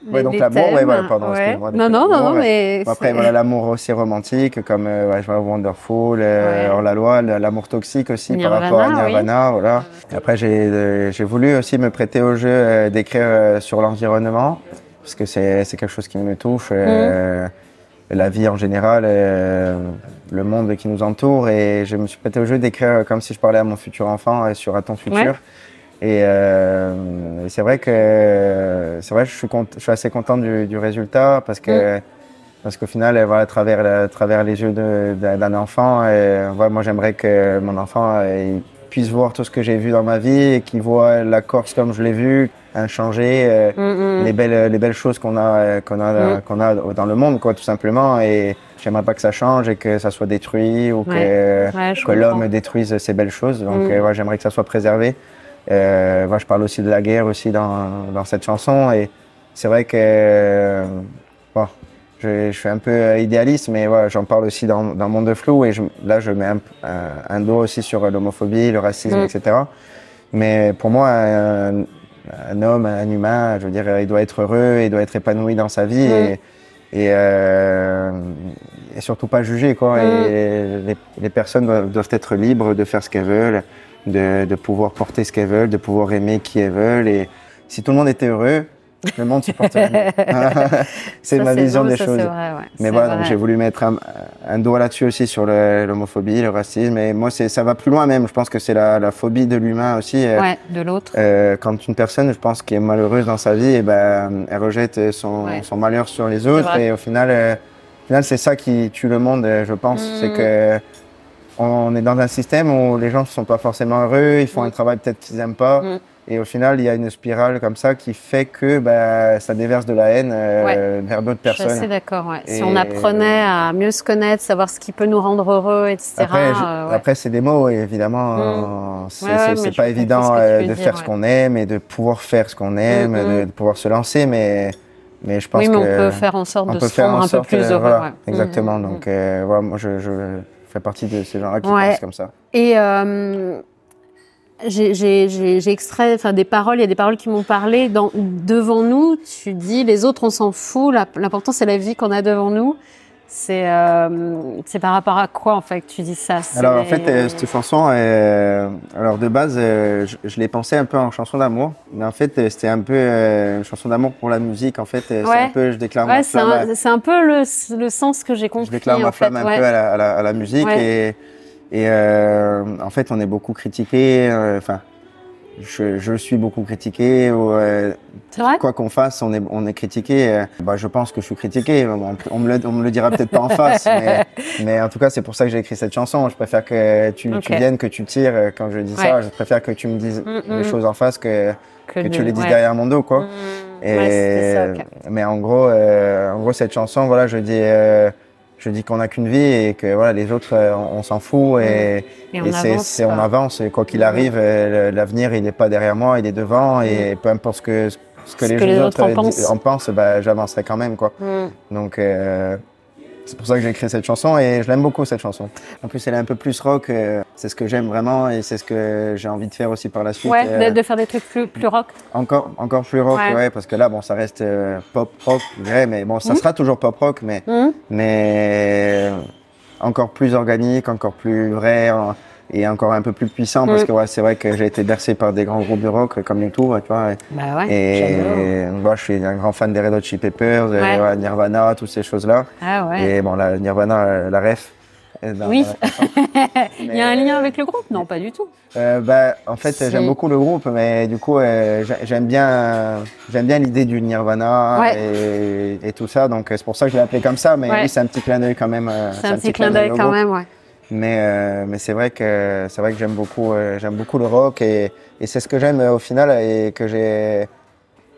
Ouais, les- donc l'amour, ouais, voilà, pardon, ouais. excuse-moi, Non, non, non, mais. Après, voilà, l'amour aussi romantique, comme euh, ouais, je vois Wonderful, euh, Ouais. La loi, l'amour toxique aussi Nirvana, par rapport à oui. Nirvana. Voilà. Et Après, j'ai euh, j'ai voulu aussi me prêter au jeu euh, d'écrire sur l'environnement, parce que c'est c'est quelque chose qui me touche. euh, La vie en général, euh, le monde qui nous entoure. Et je me suis prêté au jeu d'écrire comme si je parlais à mon futur enfant euh, sur À ton futur. Ouais. Et, euh, et c'est vrai que c'est vrai, je suis, je suis assez content du, du résultat parce que parce qu'au final, euh, voilà, à travers à travers les yeux d'un enfant, euh, voilà, moi j'aimerais que mon enfant euh, il puisse voir tout ce que j'ai vu dans ma vie et qu'il voit la Corse comme je l'ai vu, inchangée, euh, Mm, mm. les belles les belles choses qu'on a euh, qu'on a Mm. qu'on a dans le monde, quoi, tout simplement. Et j'aimerais pas que ça change et que ça soit détruit ou que Ouais, que l'homme détruise ces belles choses. Donc euh, voilà, j'aimerais que ça soit préservé. Euh, je parle aussi de la guerre aussi dans, dans cette chanson et c'est vrai que euh, bon, je, je suis un peu euh, idéaliste, mais voilà, j'en parle aussi dans, dans Monde de Flou et je- là je mets un, un, un dos aussi sur l'homophobie, le racisme, Mm. etc. Mais pour moi, un, un homme, un humain, je veux dire, il doit être heureux, il doit être épanoui dans sa vie Mm. et, et, euh, et surtout pas jugé quoi. Mm. Et les, les personnes doivent, doivent être libres de faire ce qu'elles veulent, de, de pouvoir porter ce qu'elles veulent, de pouvoir aimer qui elles veulent. Et si tout le monde était heureux, le monde se porterait mieux. c'est ma vision des ça, choses. c'est vrai, ouais. Mais voilà, donc j'ai voulu mettre un, un doigt là-dessus aussi sur l'homophobie, le racisme. Et moi, ça va plus loin même. Je pense que c'est la, la phobie de l'humain aussi. Euh, Ouais, de l'autre. euh, quand une personne, je pense, qui est malheureuse dans sa vie, eh ben, elle rejette son, Ouais. son malheur sur les autres. Et au final, euh, au final, c'est ça qui tue le monde, euh, je pense. Mm. C'est que on est dans un système où les gens ne sont pas forcément heureux, ils font Mm. un travail peut-être qu'ils n'aiment pas. Mm. Et au final, il y a une spirale comme ça qui fait que ben, ça déverse de la haine euh, vers d'autres Je suis assez personnes. d'accord. Ouais. Si on apprenait à mieux se connaître, savoir ce qui peut nous rendre heureux, etc. Après, euh, ouais. après c'est des mots, évidemment. euh, C'est pas évident euh, de dire, faire ce qu'on aime et de pouvoir faire ce qu'on aime, Mm, de, mm. de pouvoir se lancer, mais, mais je pense oui, mais on que peut faire en sorte de se rendre en un peu plus heureux. voilà, exactement. Donc, voilà, moi, je, je fais partie de ces gens-là qui pensent comme ça. Et j'ai- extrait enfin, des paroles, il y a des paroles qui m'ont parlé. Dans, devant nous, tu dis les autres, on s'en fout. L'important, c'est la vie qu'on a devant nous. C'est euh, c'est par rapport à quoi, en fait, que tu dis ça? Alors, en fait, euh, cette chanson, euh, alors de base, euh, je, je l'ai pensée un peu en chanson d'amour, mais en fait, c'était un peu une chanson d'amour pour la musique. En fait, c'est un peu, je déclare Ouais, ma flamme. un, c'est un peu le, le sens que j'ai compris. je déclare ma en fait, flamme un ouais. peu à la, à la- à la musique et, et euh, en fait on est beaucoup critiqué euh, enfin je, je suis beaucoup critiqué euh, vrai? quoi qu'on fasse on est on est critiqué euh, bah, je pense que je suis critiqué on, on me le on me le dira peut-être pas en face mais, mais en tout cas c'est pour ça que j'ai écrit cette chanson je préfère que tu, tu viennes que tu tires euh, quand je dis ça je préfère que tu me dises Mm, les mm. choses en face que, que tu les dises ouais. derrière mon dos quoi Mmh. et, Ouais, ça. Mais en gros, euh, en gros, cette chanson, voilà, je dis, euh, je dis qu'on n'a qu'une vie et que voilà, les autres, euh, on, on s'en fout et, Et on et avance, on avance. Et quoi qu'il arrive, euh, l'avenir, il n'est pas derrière moi, il est devant et peu importe ce que ce que, Ce les, que les autres, autres en pensent. en pensent, bah, j'avancerai quand même, quoi. Donc euh, c'est pour ça que j'ai écrit cette chanson et je l'aime beaucoup cette chanson. En plus, elle est un peu plus rock. euh, c'est ce que j'aime vraiment et c'est ce que j'ai envie de faire aussi par la suite. Ouais, euh, de, de faire des trucs plus, plus rock. encore, encore plus rock, Ouais. ouais. parce que là, bon, ça reste euh, pop rock, dirais, mais bon, ça Mhm. sera toujours pop rock, mais, Mmh. mais encore plus organique, encore plus vrai en- et encore un peu plus puissant, parce Mhm. que ouais, c'est vrai que j'ai été bercé par des grands groupes de rock comme YouTube, tu vois. Bah ouais, Et j'adore. moi, je suis un grand fan des Red Hot Chili Peppers, euh, Ouais. ouais, Nirvana, toutes ces choses-là. Ah ouais. Et bon, la Nirvana, euh, la ref. euh, dans- Oui. Mais- Il y a un lien avec le groupe? Non, pas du tout. Euh, bah, en fait, j'aime beaucoup le groupe, mais du coup, euh, j'ai- j'aime bien, j'aime bien l'idée du Nirvana et, et tout ça. Donc, euh, c'est pour ça que je l'ai appelé comme ça. Mais Ouais. oui, c'est un petit clin d'œil quand même. euh, C'est un petit clin d'œil quand même, ouais. Mais, euh, mais c'est vrai que c'est vrai que j'aime beaucoup, euh, j'aime beaucoup le rock et, et c'est ce que j'aime euh, au final et que j'ai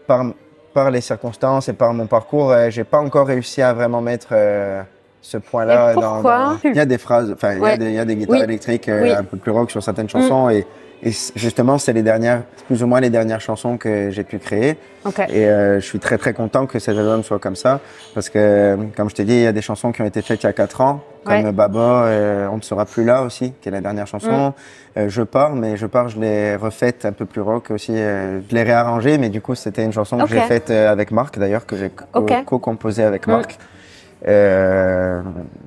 par par les circonstances et par mon parcours, euh, j'ai pas encore réussi à vraiment mettre euh, ce point-là. Dans- dans- Il y a des phrases, enfin, il y a des- il y, a des guitares Oui. électriques Oui. un peu plus rock sur certaines chansons. Et, et justement, c'est les dernières, plus ou moins les dernières chansons que j'ai pu créer. Ok. Et euh, je suis très très content que cet album soit comme ça. Parce que, comme je t'ai dit, il y a des chansons qui ont été faites il y a 4 ans. Comme Ouais. Baba, euh, On ne sera plus là aussi, qui est la dernière chanson. Euh, je pars, mais Je pars, je l'ai refaite un peu plus rock aussi. euh, je l'ai réarrangée, mais du coup, c'était une chanson que j'ai faite euh, avec Marc, d'ailleurs, que j'ai co-composée avec Mm. Euh,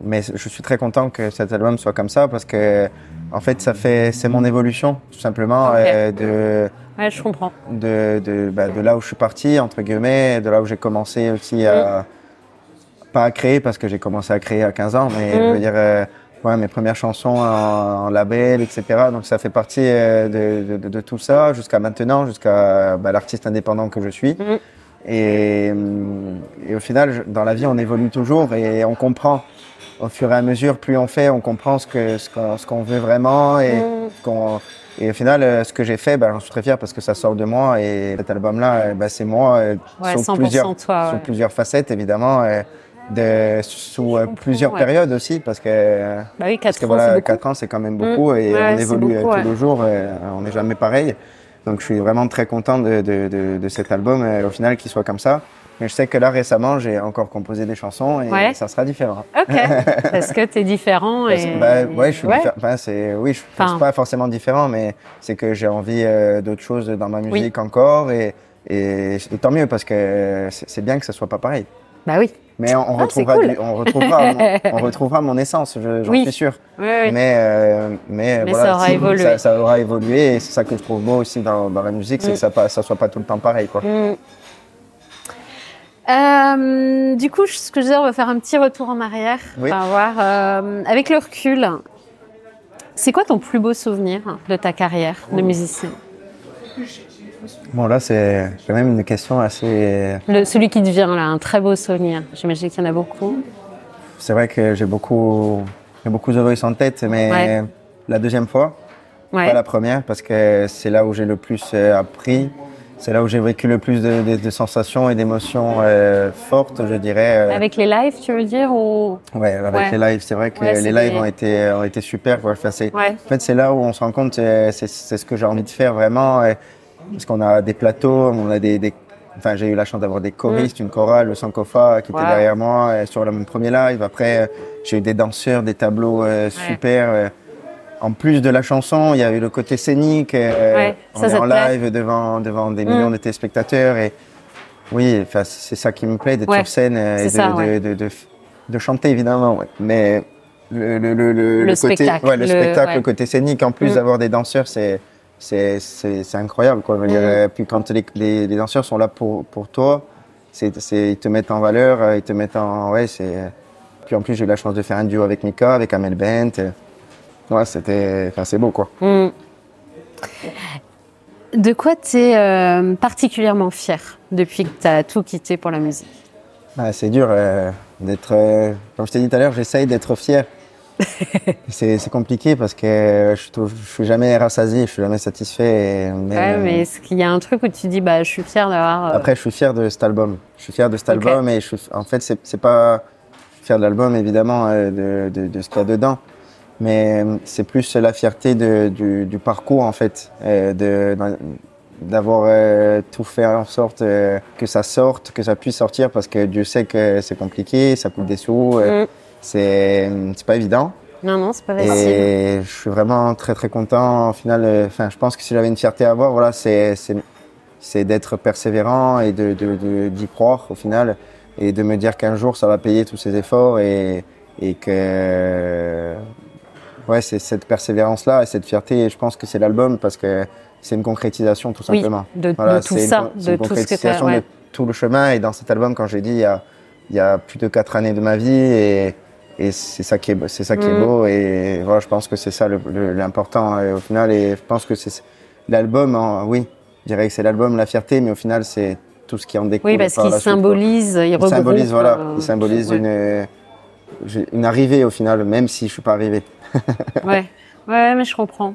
mais je suis très content que cet album soit comme ça parce que, en fait, ça fait, c'est mon évolution, tout simplement, Ok. euh, de, Ouais, je comprends. de, de, bah, de là où je suis parti, entre guillemets, de là où j'ai commencé aussi à, pas à créer parce que j'ai commencé à créer à 15 ans, mais Mm. je veux dire, euh, ouais, mes premières chansons en, en label, etc. Donc ça fait partie de tout ça jusqu'à maintenant, jusqu'à bah, l'artiste indépendant que je suis. Mm. Et, hum, et au final, je- dans la vie, on évolue toujours et on comprend au fur et à mesure, plus on fait, on comprend ce qu'on ce veut vraiment et Mm. et au final, euh, ce que j'ai fait, ben, j'en suis très fier parce que ça sort de moi et cet album-là, euh, ben, c'est moi euh, Ouais, sous 100% plusieurs toi, facettes évidemment, euh, de sous euh, plusieurs ouais. périodes aussi parce que Bah oui, parce 4 que ans, voilà, c'est beaucoup. 4 ans, c'est quand même beaucoup et Ouais, on évolue beaucoup, euh, ouais. tous les jours. euh, on n'est jamais pareil. Donc, je suis vraiment très content de, de, de, de cet album, euh, au final, qu'il soit comme ça. Mais je sais que là, récemment, j'ai encore composé des chansons et Ouais. ça sera différent. Ok. Parce que t'es différent Parce- et. bah, ouais, je suis Ouais. diffé- c'est, oui, je suis Enfin- pas forcément différent, mais c'est que j'ai envie euh, d'autres choses dans ma musique encore et, et, et tant mieux parce que c'est, bien que ce soit pas pareil. Bah oui. Mais on, on Ah, retrouvera, cool. du- on retrouvera, mon, on retrouvera mon essence, je- j'en Oui. suis sûr. Oui, oui. Mais, euh, mais, Mais voilà, ça aura évolué. Ça, ça aura évolué et c'est ça que je trouve beau aussi dans, dans la musique, c'est Mm. que ça, pas- ça soit pas tout le temps pareil. Quoi. Mm. Euh, du coup, ce que je disais, on va faire un petit retour en arrière. Oui. Voir. euh, avec le recul, c'est quoi ton plus beau souvenir de ta carrière de musicien? Bon, là, c'est quand même une question assez. Le- Celui qui te vient là, un très beau souvenir. J'imagine qu'il y en a beaucoup. C'est vrai que j'ai beaucoup, j'ai beaucoup de Voice en tête, mais Ouais. la deuxième fois, Ouais. pas la première, parce que c'est là où j'ai le plus euh, appris. C'est là où j'ai vécu le plus de, de- de sensations et d'émotions euh, fortes, je dirais. euh, Avec les lives, tu veux dire ou? Ouais, avec Ouais. les lives, c'est vrai que Ouais, les lives des- ont été ont été super. Enfin, Ouais. En fait, c'est là où on se rend compte, c'est ce que j'ai envie de faire vraiment, parce qu'on a des plateaux, on a des, des- enfin, j'ai eu la chance d'avoir des choristes, une chorale, le Sankofa qui Wow. était derrière moi sur le mon premier live. Après, euh, j'ai eu des danseurs, des tableaux euh, super. euh. En plus de la chanson, il y a eu le côté scénique. euh, Ouais, on ça, est en plaît live devant devant des Mm. millions de téléspectateurs et oui, enfin, c'est ça qui me plaît d'être Ouais, sur scène et de, ça, de- de, chanter évidemment, mais le, le, le, le, Le côté, spectacle, le, le- spectacle, le côté scénique, en plus Mm. d'avoir des danseurs, c'est c'est incroyable quoi. Euh, puis quand les, les, les danseurs sont là pour pour toi, c'est c'est ils te mettent en valeur, euh, ils te mettent en ouais c'est. Puis en plus j'ai eu la chance de faire un duo avec Mika, avec Amel Bent. euh. Ouais, c'était, enfin c'est beau quoi. Hmm. De quoi tu es particulièrement fier depuis que tu as tout quitté pour la musique? Ah, c'est dur euh, d'être, euh, comme je t'ai dit tout à l'heure, j'essaye d'être fier. c'est compliqué parce que je, je suis jamais rassasié, je suis jamais satisfait. et- mais, Ouais, mais est-ce qu'il y a un truc où tu dis, bah, je suis fière d'avoir. euh, Après, je suis fier de cet album. Je suis fier de cet album et je suis, en fait, c'est pas fier de l'album évidemment euh, de, de, de ce qu'il y a dedans, mais euh, c'est plus la fierté de, du, du parcours en fait, de d'avoir euh, tout fait en sorte euh, que ça sorte, que ça puisse sortir parce que Dieu sait que c'est compliqué, ça coûte des sous, euh, Mm. C'est c'est pas évident. Non, non, c'est pas facile. Et je suis vraiment très très content. Au final, euh, enfin, je pense que si j'avais une fierté à avoir, voilà, c'est c'est c'est d'être persévérant et de d'y croire au final et de me dire qu'un jour ça va payer tous ces efforts et et que ouais, c'est cette persévérance là et cette fierté. Et je pense que c'est l'album parce que c'est une concrétisation tout Oui, simplement. de, de Voilà, tout une ça, de une tout ce que as. de tout le chemin. Et dans cet album, quand j'ai dit, il y a, il y a plus de quatre années de ma vie et, et c'est ça qui est, beau- c'est ça qui est Mm. beau. Et voilà, je pense que c'est ça l'important au final. Et je pense que c'est l'album, hein, oui, je dirais que c'est l'album, la fierté, mais au final, c'est tout ce qui en découle. Oui, parce par qu'il symbolise, il symbolise, voilà, euh, il symbolise ouais. une, une arrivée au final, même si je suis pas arrivé. Ouais, ouais, mais je comprends.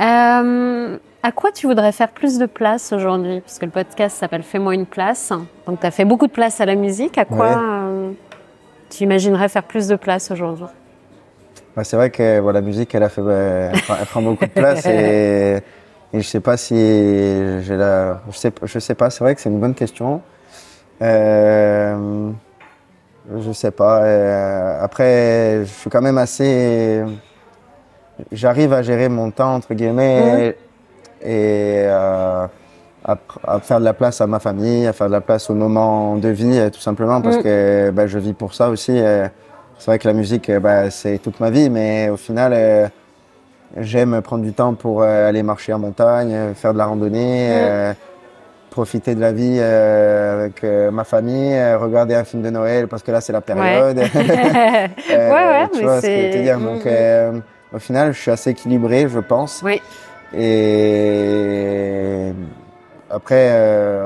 Euh, à quoi tu voudrais faire plus de place aujourd'hui? Parce que le podcast s'appelle Fais-moi une place. Donc, tu as fait beaucoup de place à la musique. À quoi Ouais. euh, tu imaginerais faire plus de place aujourd'hui? Bah, C'est vrai que la musique, elle, a fait, elle, prend, beaucoup de place et, je sais pas si j'ai la. Je sais, je sais pas, c'est vrai que c'est une bonne question. Euh, je sais pas. Euh, après, je suis quand même assez. J'arrive à gérer mon temps, entre guillemets, et euh, à, faire de la place à ma famille, à faire de la place au moment de vie, tout simplement, parce que bah, je vis pour ça aussi. C'est vrai que la musique, bah, c'est toute ma vie, mais au final, j'aime prendre du temps pour aller marcher en montagne, faire de la randonnée profiter de la vie euh, avec euh, ma famille, euh, regarder un film de Noël parce que là c'est la période. Ouais, ouais, tu vois ce que je veux dire. Donc mm, mm. au final, je suis assez équilibré, je pense. Oui. Et après,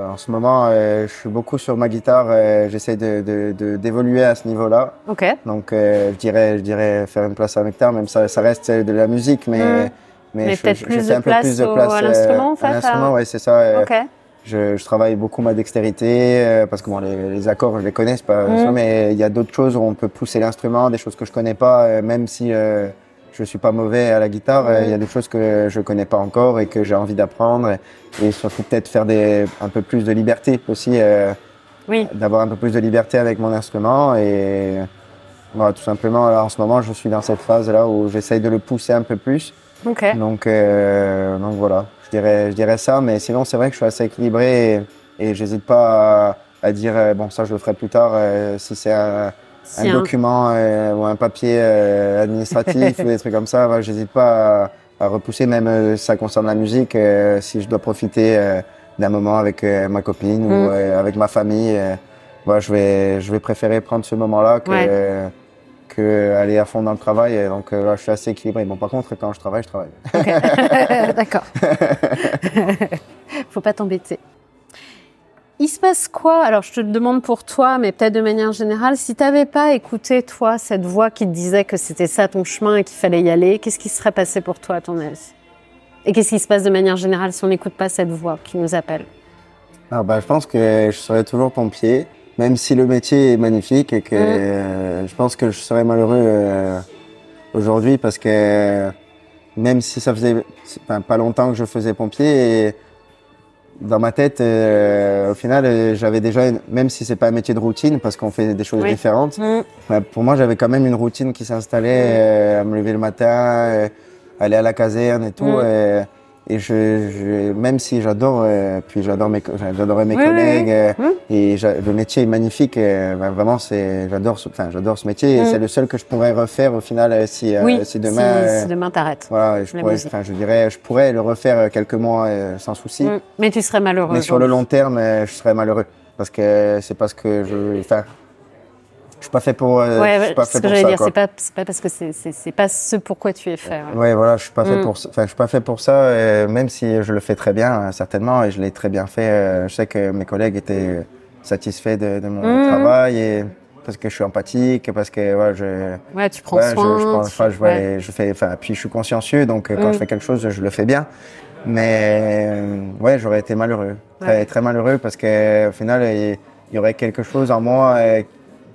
en ce moment, je suis beaucoup sur ma guitare. J'essaie de d'évoluer à ce niveau-là. Ok. Donc je dirais, je dirais faire une place à guitare, même ça, ça reste de la musique, mais. Mm. Mais, je, peut-être plus, de un peu plus de place à l'instrument, en fait. À l'instrument, oui, c'est ça. Ok. Je, je, travaille beaucoup ma dextérité euh, parce que bon, les, les, accords, je les connais, pas mmh. mais il y a d'autres choses où on peut pousser l'instrument, des choses que je connais pas, euh, même si euh, je suis pas mauvais à la guitare, euh, il mmh. y a des choses que je connais pas encore et que j'ai envie d'apprendre et, surtout peut-être faire des, un peu plus de liberté aussi, oui. d'avoir un peu plus de liberté avec mon instrument et voilà, tout simplement, là, en ce moment, je suis dans cette phase là où j'essaye de le pousser un peu plus. Okay. Donc, donc voilà je dirais, je dirais ça. Mais sinon, c'est vrai que je suis assez équilibré et, et j'hésite pas à, dire, euh, bon, ça, je le ferai plus tard euh, si c'est un, un, document euh, ou un papier administratif ou des trucs comme ça. j'hésite pas à, repousser, même si ça concerne la musique, si je dois profiter d'un moment avec ma copine ou mm. avec ma famille. Je vais, je vais préférer prendre ce moment-là que que aller à fond dans le travail. donc euh, là, je suis assez équilibré. Bon, par contre, quand je travaille, je travaille. D'accord. Faut pas t'embêter. Il se passe quoi? Alors, je te le demande pour toi, mais peut-être de manière générale, si tu n'avais pas écouté, toi, cette voix qui te disait que c'était ça ton chemin et qu'il fallait y aller, qu'est-ce qui serait passé pour toi, à ton avis Et qu'est-ce qui se passe de manière générale si on n'écoute pas cette voix qui nous appelle? Alors, bah, je pense que je serais toujours pompier même si le métier est magnifique et que mm. euh, je pense que je serais malheureux euh, aujourd'hui parce que même si ça faisait pas longtemps que je faisais pompier, et dans ma tête, euh, au final, j'avais déjà, même si c'est pas un métier de routine parce qu'on fait des choses différentes, mm. bah, pour moi, j'avais quand même une routine qui s'installait, mm. à me lever le matin, aller à la caserne et tout. Et je, même si j'adore, euh, puis j'adore mes, j'adorais mes collègues, euh, et le métier est magnifique. Euh, ben, vraiment, c'est, j'adore, ce, enfin, j'adore ce métier. Et c'est le seul que je pourrais refaire au final si, si demain. Si, demain t'arrêtes. Voilà, je pourrais, enfin, je dirais, je pourrais le refaire quelques mois sans souci. Mais tu serais malheureux. Mais sur le long terme, je serais malheureux parce que c'est parce que je, enfin, je suis pas fait pour. Euh, ouais, je suis pas fait ce que j'allais dire, c'est pas, pas parce que c'est pas ce pourquoi tu es fait. Ouais, voilà, je suis pas fait mm. pour, enfin, je suis pas fait pour ça, et même si je le fais très bien, euh, certainement, et je l'ai très bien fait. Euh, je sais que mes collègues étaient satisfaits de, de mon mm. travail et parce que je suis empathique, parce que ouais, je. Ouais, tu prends soin. Je, je, prends, je, ouais. je, fais, enfin, puis je suis consciencieux, donc quand mm. je fais quelque chose, je le fais bien. Mais ouais, j'aurais été malheureux, très, très malheureux, parce qu'au final, il y, aurait quelque chose en moi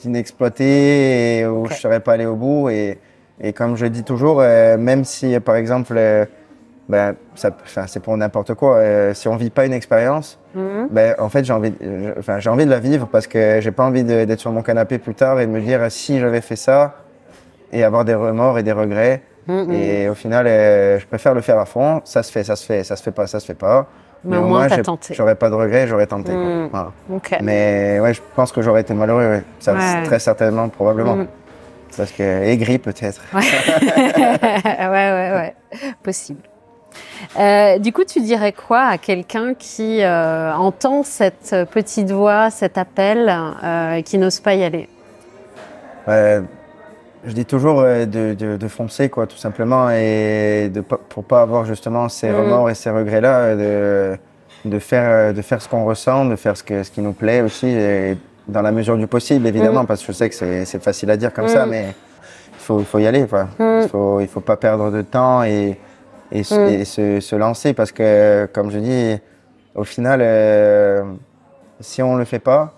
inexploité et où je ne serais pas allé au bout. Et, et comme je dis toujours, euh, même si par exemple, euh, ben, ça, c'est pour n'importe quoi, euh, si on vit pas une expérience, mhm. ben, en fait j'ai envie, j'ai envie de la vivre parce que j'ai pas envie d'être sur mon canapé plus tard et de me dire si j'avais fait ça et avoir des remords et des regrets. Mhm. Et au final, je préfère le faire à fond. Ça se fait, ça se fait, ça se fait pas, ça se fait pas. Mais, au moins, t'as tenté. J'aurais pas de regrets, j'aurais tenté. Hmm. Mais ouais, je pense que j'aurais été malheureux, ouais. Ça, très certainement, probablement. Hmm. Parce que aigri peut-être. Ouais. ouais, ouais, ouais, possible. Euh, du coup, tu dirais quoi à quelqu'un qui euh, entend cette petite voix, cet appel, euh, qui n'ose pas y aller? Je dis toujours euh, de, de, de, foncer, quoi, tout simplement, et de, pour pas avoir justement ces mm. remords et ces regrets-là, de, de, faire, de faire ce qu'on ressent, de faire ce, que, ce qui nous plaît aussi, et dans la mesure du possible, évidemment, mm. parce que je sais que c'est facile à dire comme ça, mm. mais il faut, faut y aller, quoi. Il faut, il faut pas perdre de temps et, et, se, se, lancer, parce que, comme je dis, au final, euh, si on le fait pas,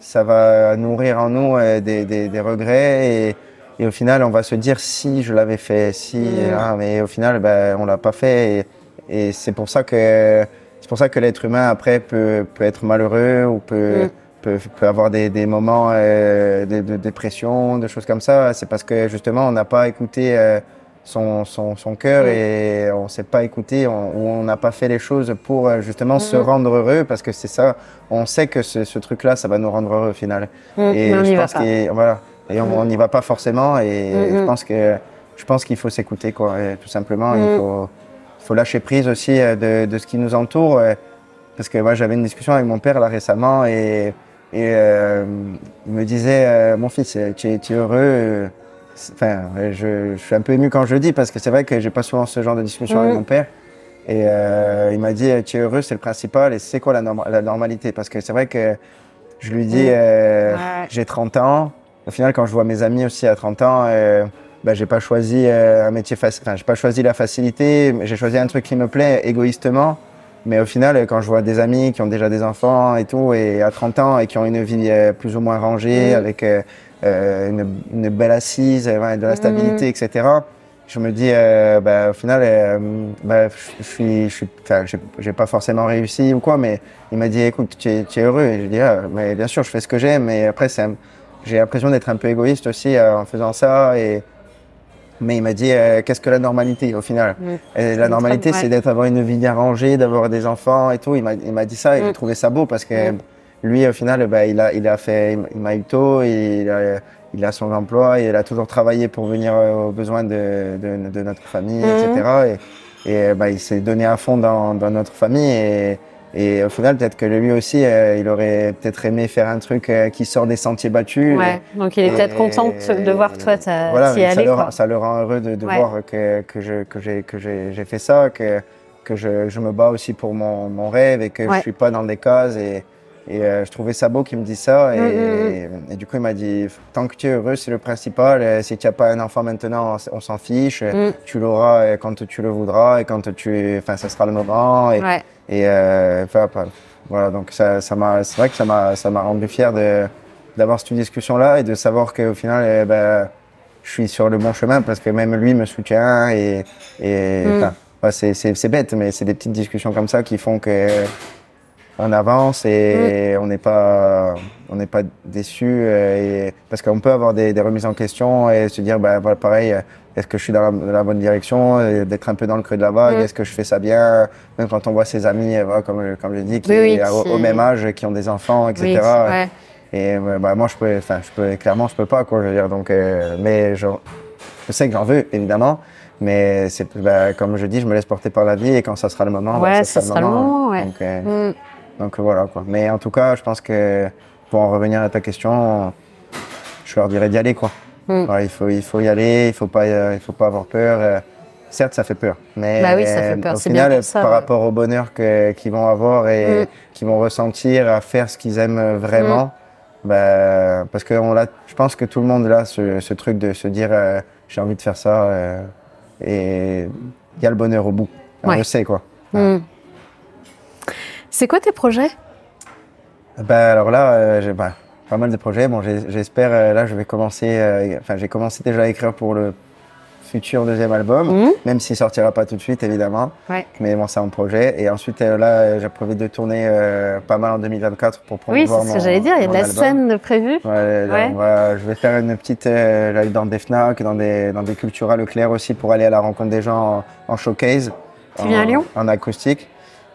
ça va nourrir en nous euh, des, des, des regrets et, et, au final, on va se dire si je l'avais fait, si, ah, mais au final, ben, on l'a pas fait et, et c'est pour ça que c'est pour ça que l'être humain après peut, peut être malheureux ou peut, mm. peut, peut, avoir des, des moments euh, de, de, dépression, de choses comme ça. C'est parce que justement, on n'a pas écouté euh, son, son, son cœur mm. et on s'est pas écouté, on, ou on n'a pas fait les choses pour euh, justement mm. se rendre heureux parce que c'est ça, on sait que ce, ce truc-là, ça va nous rendre heureux au final. et je pense qu'il voilà, et on n'y va pas forcément et je pense que je pense qu'il faut s'écouter quoi, et tout simplement. Il faut faut lâcher prise aussi euh, de, de, ce qui nous entoure. Euh, parce que moi, j'avais une discussion avec mon père là récemment et, et euh, il me disait euh, Mon fils, tu es, tu es heureux Enfin, je, je, suis un peu ému quand je le dis parce que c'est vrai que j'ai pas souvent ce genre de discussion avec mon père. Et euh, il m'a dit Tu es heureux, c'est le principal. Et c'est quoi la, norm la, normalité? Parce que c'est vrai que je lui dis ouais. J'ai 30 ans. Au final, quand je vois mes amis aussi à 30 ans, bah, j'ai pas choisi euh, un métier facile, enfin, j'ai pas choisi la facilité, j'ai choisi un truc qui me plaît égoïstement. Mais au final, quand je vois des amis qui ont déjà des enfants et tout, et à 30 ans, et qui ont une vie euh, plus ou moins rangée, mmh. avec euh, une, une, belle assise, de la stabilité, mmh. etc., je me dis, euh, bah, au final, euh, bah, je suis, je j'ai pas forcément réussi ou quoi, mais il m'a dit, écoute, tu es, heureux. Et je dis, ah, mais bien sûr, je fais ce que j'aime, mais après, j'ai l'impression d'être un peu égoïste aussi euh, en faisant ça. Et, mais il m'a dit euh, qu'est-ce que la normalité au final et La normalité, c'est d'être avoir une vie bien rangée, d'avoir des enfants et tout. Il m'a dit ça et j'ai trouvé ça beau parce que mmh. lui, au final, bah, il a il a fait il m'a eu tôt, il a il a son emploi, et il a toujours travaillé pour venir aux besoins de, de, de notre famille, etc. Et, et bah, il s'est donné à fond dans, dans notre famille et et au final, peut-être que lui aussi, euh, il aurait peut-être aimé faire un truc euh, qui sort des sentiers battus. Ouais, donc il est peut-être content de voir toi voilà, t'y aller. Le, quoi. ça le rend heureux de, de ouais. voir que, que, je, que, j'ai, que j'ai, j'ai fait ça, que, que je, je me bats aussi pour mon, mon rêve et que ouais. je suis pas dans des cases. Et, et euh, je trouvais ça beau qu'il me dise ça. Et, mmh, et, du coup, il m'a dit tant que tu es heureux, c'est le principal. Et si tu n'as pas un enfant maintenant, on, on s'en fiche. Mmh. Tu l'auras quand tu le voudras et quand tu, enfin, ça sera le moment. Et, ouais. Et euh, voilà, donc ça, ça m'a, c'est vrai que ça m'a, ça m'a rendu fier de, d'avoir cette discussion-là et de savoir qu'au final, eh ben, je suis sur le bon chemin parce que même lui me soutient et, et mm. enfin, ouais, c'est, c'est, c'est bête, mais c'est des petites discussions comme ça qui font que on avance et mmh. on n'est pas on n'est pas déçu et parce qu'on peut avoir des, des, remises en question et se dire bah voilà pareil est-ce que je suis dans la, la bonne direction d'être un peu dans le creux de la vague mmh. est-ce que je fais ça bien même quand on voit ses amis voilà, comme comme je dis qui oui, oui, au, au, même âge qui ont des enfants etc oui, ouais. et bah moi je peux enfin je peux clairement je peux pas quoi je veux dire donc euh, mais je, je sais que j'en veux évidemment mais c'est bah, comme je dis je me laisse porter par la vie et quand ça sera le moment ouais, bah, ça, ça sera le moment, moment ouais. donc, euh, mmh. Donc voilà quoi. Mais en tout cas, je pense que pour en revenir à ta question, je leur dirais d'y aller quoi. Mm. Il faut il faut y aller, il faut pas euh, il faut pas avoir peur. Euh, certes, ça fait peur, mais bah oui, ça fait peur. au final, ça, par ouais. rapport au bonheur qu'ils vont avoir et mm. qu'ils vont ressentir à faire ce qu'ils aiment vraiment, mm. bah, parce que on l'a, je pense que tout le monde a ce, ce truc de se dire euh, j'ai envie de faire ça euh, et il y a le bonheur au bout. On ouais. le sait quoi. C'est quoi tes projets? Ben, Alors là, euh, j'ai ben, pas mal de projets. Bon, j'espère, euh, là, je vais commencer, euh, enfin, j'ai commencé déjà à écrire pour le futur deuxième album, mmh. même s'il sortira pas tout de suite, évidemment. Ouais. Mais bon, c'est un projet. Et ensuite, euh, là, j'ai prévu de tourner pas mal en 2024 pour promouvoir Oui, c'est ce que j'allais dire. Il y a de la album. scène prévue. Ouais, je vais faire une petite, euh, dans des FNAC, dans des, dans des Cultura Leclerc aussi, pour aller à la rencontre des gens en, en showcase. Tu viens à Lyon? En acoustique.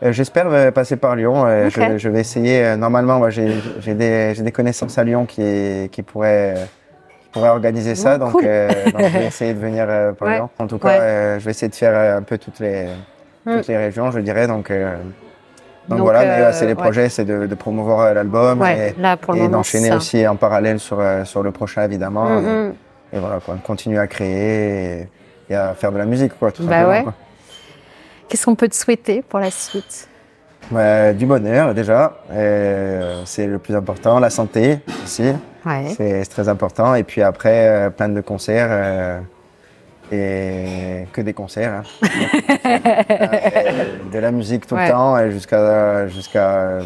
Euh, j'espère euh, passer par Lyon. Euh, okay. je, je, vais essayer. Normalement, j'ai des, des, connaissances à Lyon qui, qui pourraient, qui pourraient organiser ça. Donc, cool. donc, je vais essayer de venir par ouais. Lyon. En tout cas, ouais. je vais essayer de faire un peu toutes les, mm. toutes les régions, je dirais. Donc, donc, donc voilà, c'est les projets, c'est de, de, promouvoir l'album et, et d'enchaîner aussi en parallèle sur, sur le prochain, évidemment. Mm -hmm. et, et, voilà, quoi, continuer à créer et, et, à faire de la musique, quoi, tout bah simplement. Quoi. Qu'est-ce qu'on peut te souhaiter pour la suite? Ouais, Du bonheur déjà, c'est le plus important. La santé aussi, ouais. c'est très important. Et puis après, euh, plein de concerts. Euh, et que des concerts. Hein. de la musique tout ouais. le temps jusqu'à jusqu'à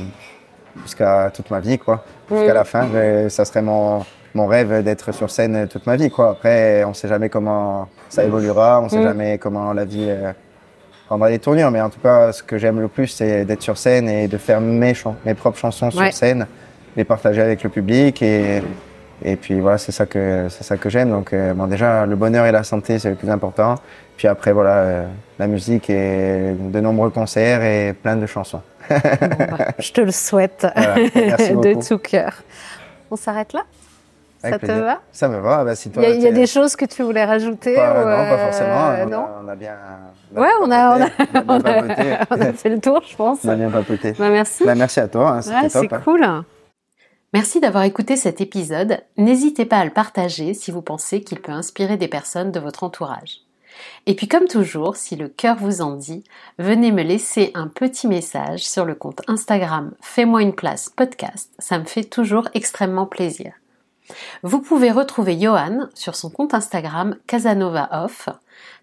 jusqu'à toute ma vie, quoi. Jusqu'à la fin, ça serait mon, mon rêve d'être sur scène toute ma vie, quoi. Après, on sait jamais comment ça évoluera, on sait Mm. jamais comment la vie euh, prendra des tournures, mais en tout cas, ce que j'aime le plus, c'est d'être sur scène et de faire mes, mes propres chansons Ouais. sur scène, les partager avec le public et et puis voilà, c'est ça que c'est ça que j'aime. Donc euh, bon, déjà le bonheur et la santé c'est le plus important. Puis après voilà, euh, la musique et de nombreux concerts et plein de chansons. Bon, bah, je te le souhaite Voilà, de tout cœur. On s'arrête là? Ça te va? Ça me va. Bah, si Il toi, y a, il y a t'es- des choses que tu voulais rajouter pas, ou, non, pas euh, forcément. On a- non on, a, bien. Ouais, on a, on a, on a bien a- papoté. on a fait le tour, je pense. On a bien papoté. Bah, merci. Bah, merci à toi. hein, C'était Ouais, top. c'est hein. cool. Merci d'avoir écouté cet épisode. N'hésitez pas à le partager si vous pensez qu'il peut inspirer des personnes de votre entourage. Et puis comme toujours, si le cœur vous en dit, venez me laisser un petit message sur le compte Instagram Fais-moi une place podcast. Ça me fait toujours extrêmement plaisir. Vous pouvez retrouver Johan sur son compte Instagram Casanova Off.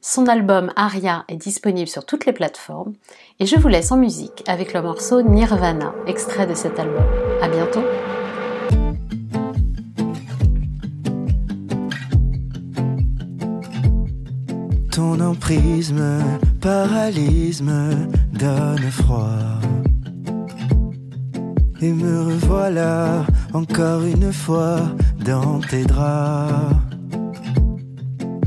Son album Aria est disponible sur toutes les plateformes. Et je vous laisse en musique avec le morceau Nirvana, extrait de cet album. À bientôt! Ton emprise donne froid. Et me revoilà encore une fois dans tes draps.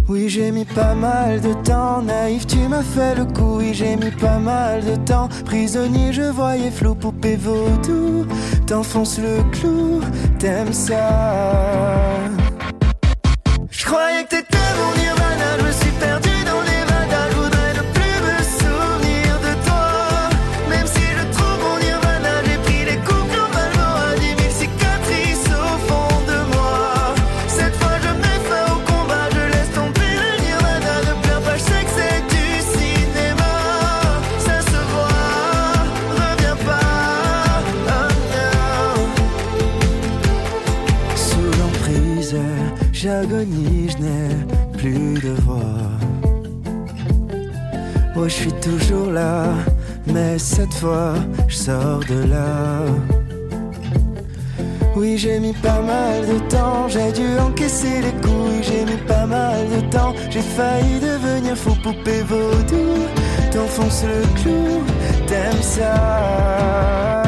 Oui, j'ai mis pas mal de temps, naïf, tu m'as fait le coup. Oui, j'ai mis pas mal de temps, prisonnier, je voyais flou, poupée vaudou. T'enfonces le clou, t'aimes ça. Je que t'étais j'agonie, je n'ai plus de voix. Oh, je suis toujours là, mais cette fois, je sors de là. Oui, j'ai mis pas mal de temps, j'ai dû encaisser les. Oui, j'ai mis pas mal de temps, j'ai failli devenir fou, poupée vaudou. T'enfonces le clou, t'aimes ça.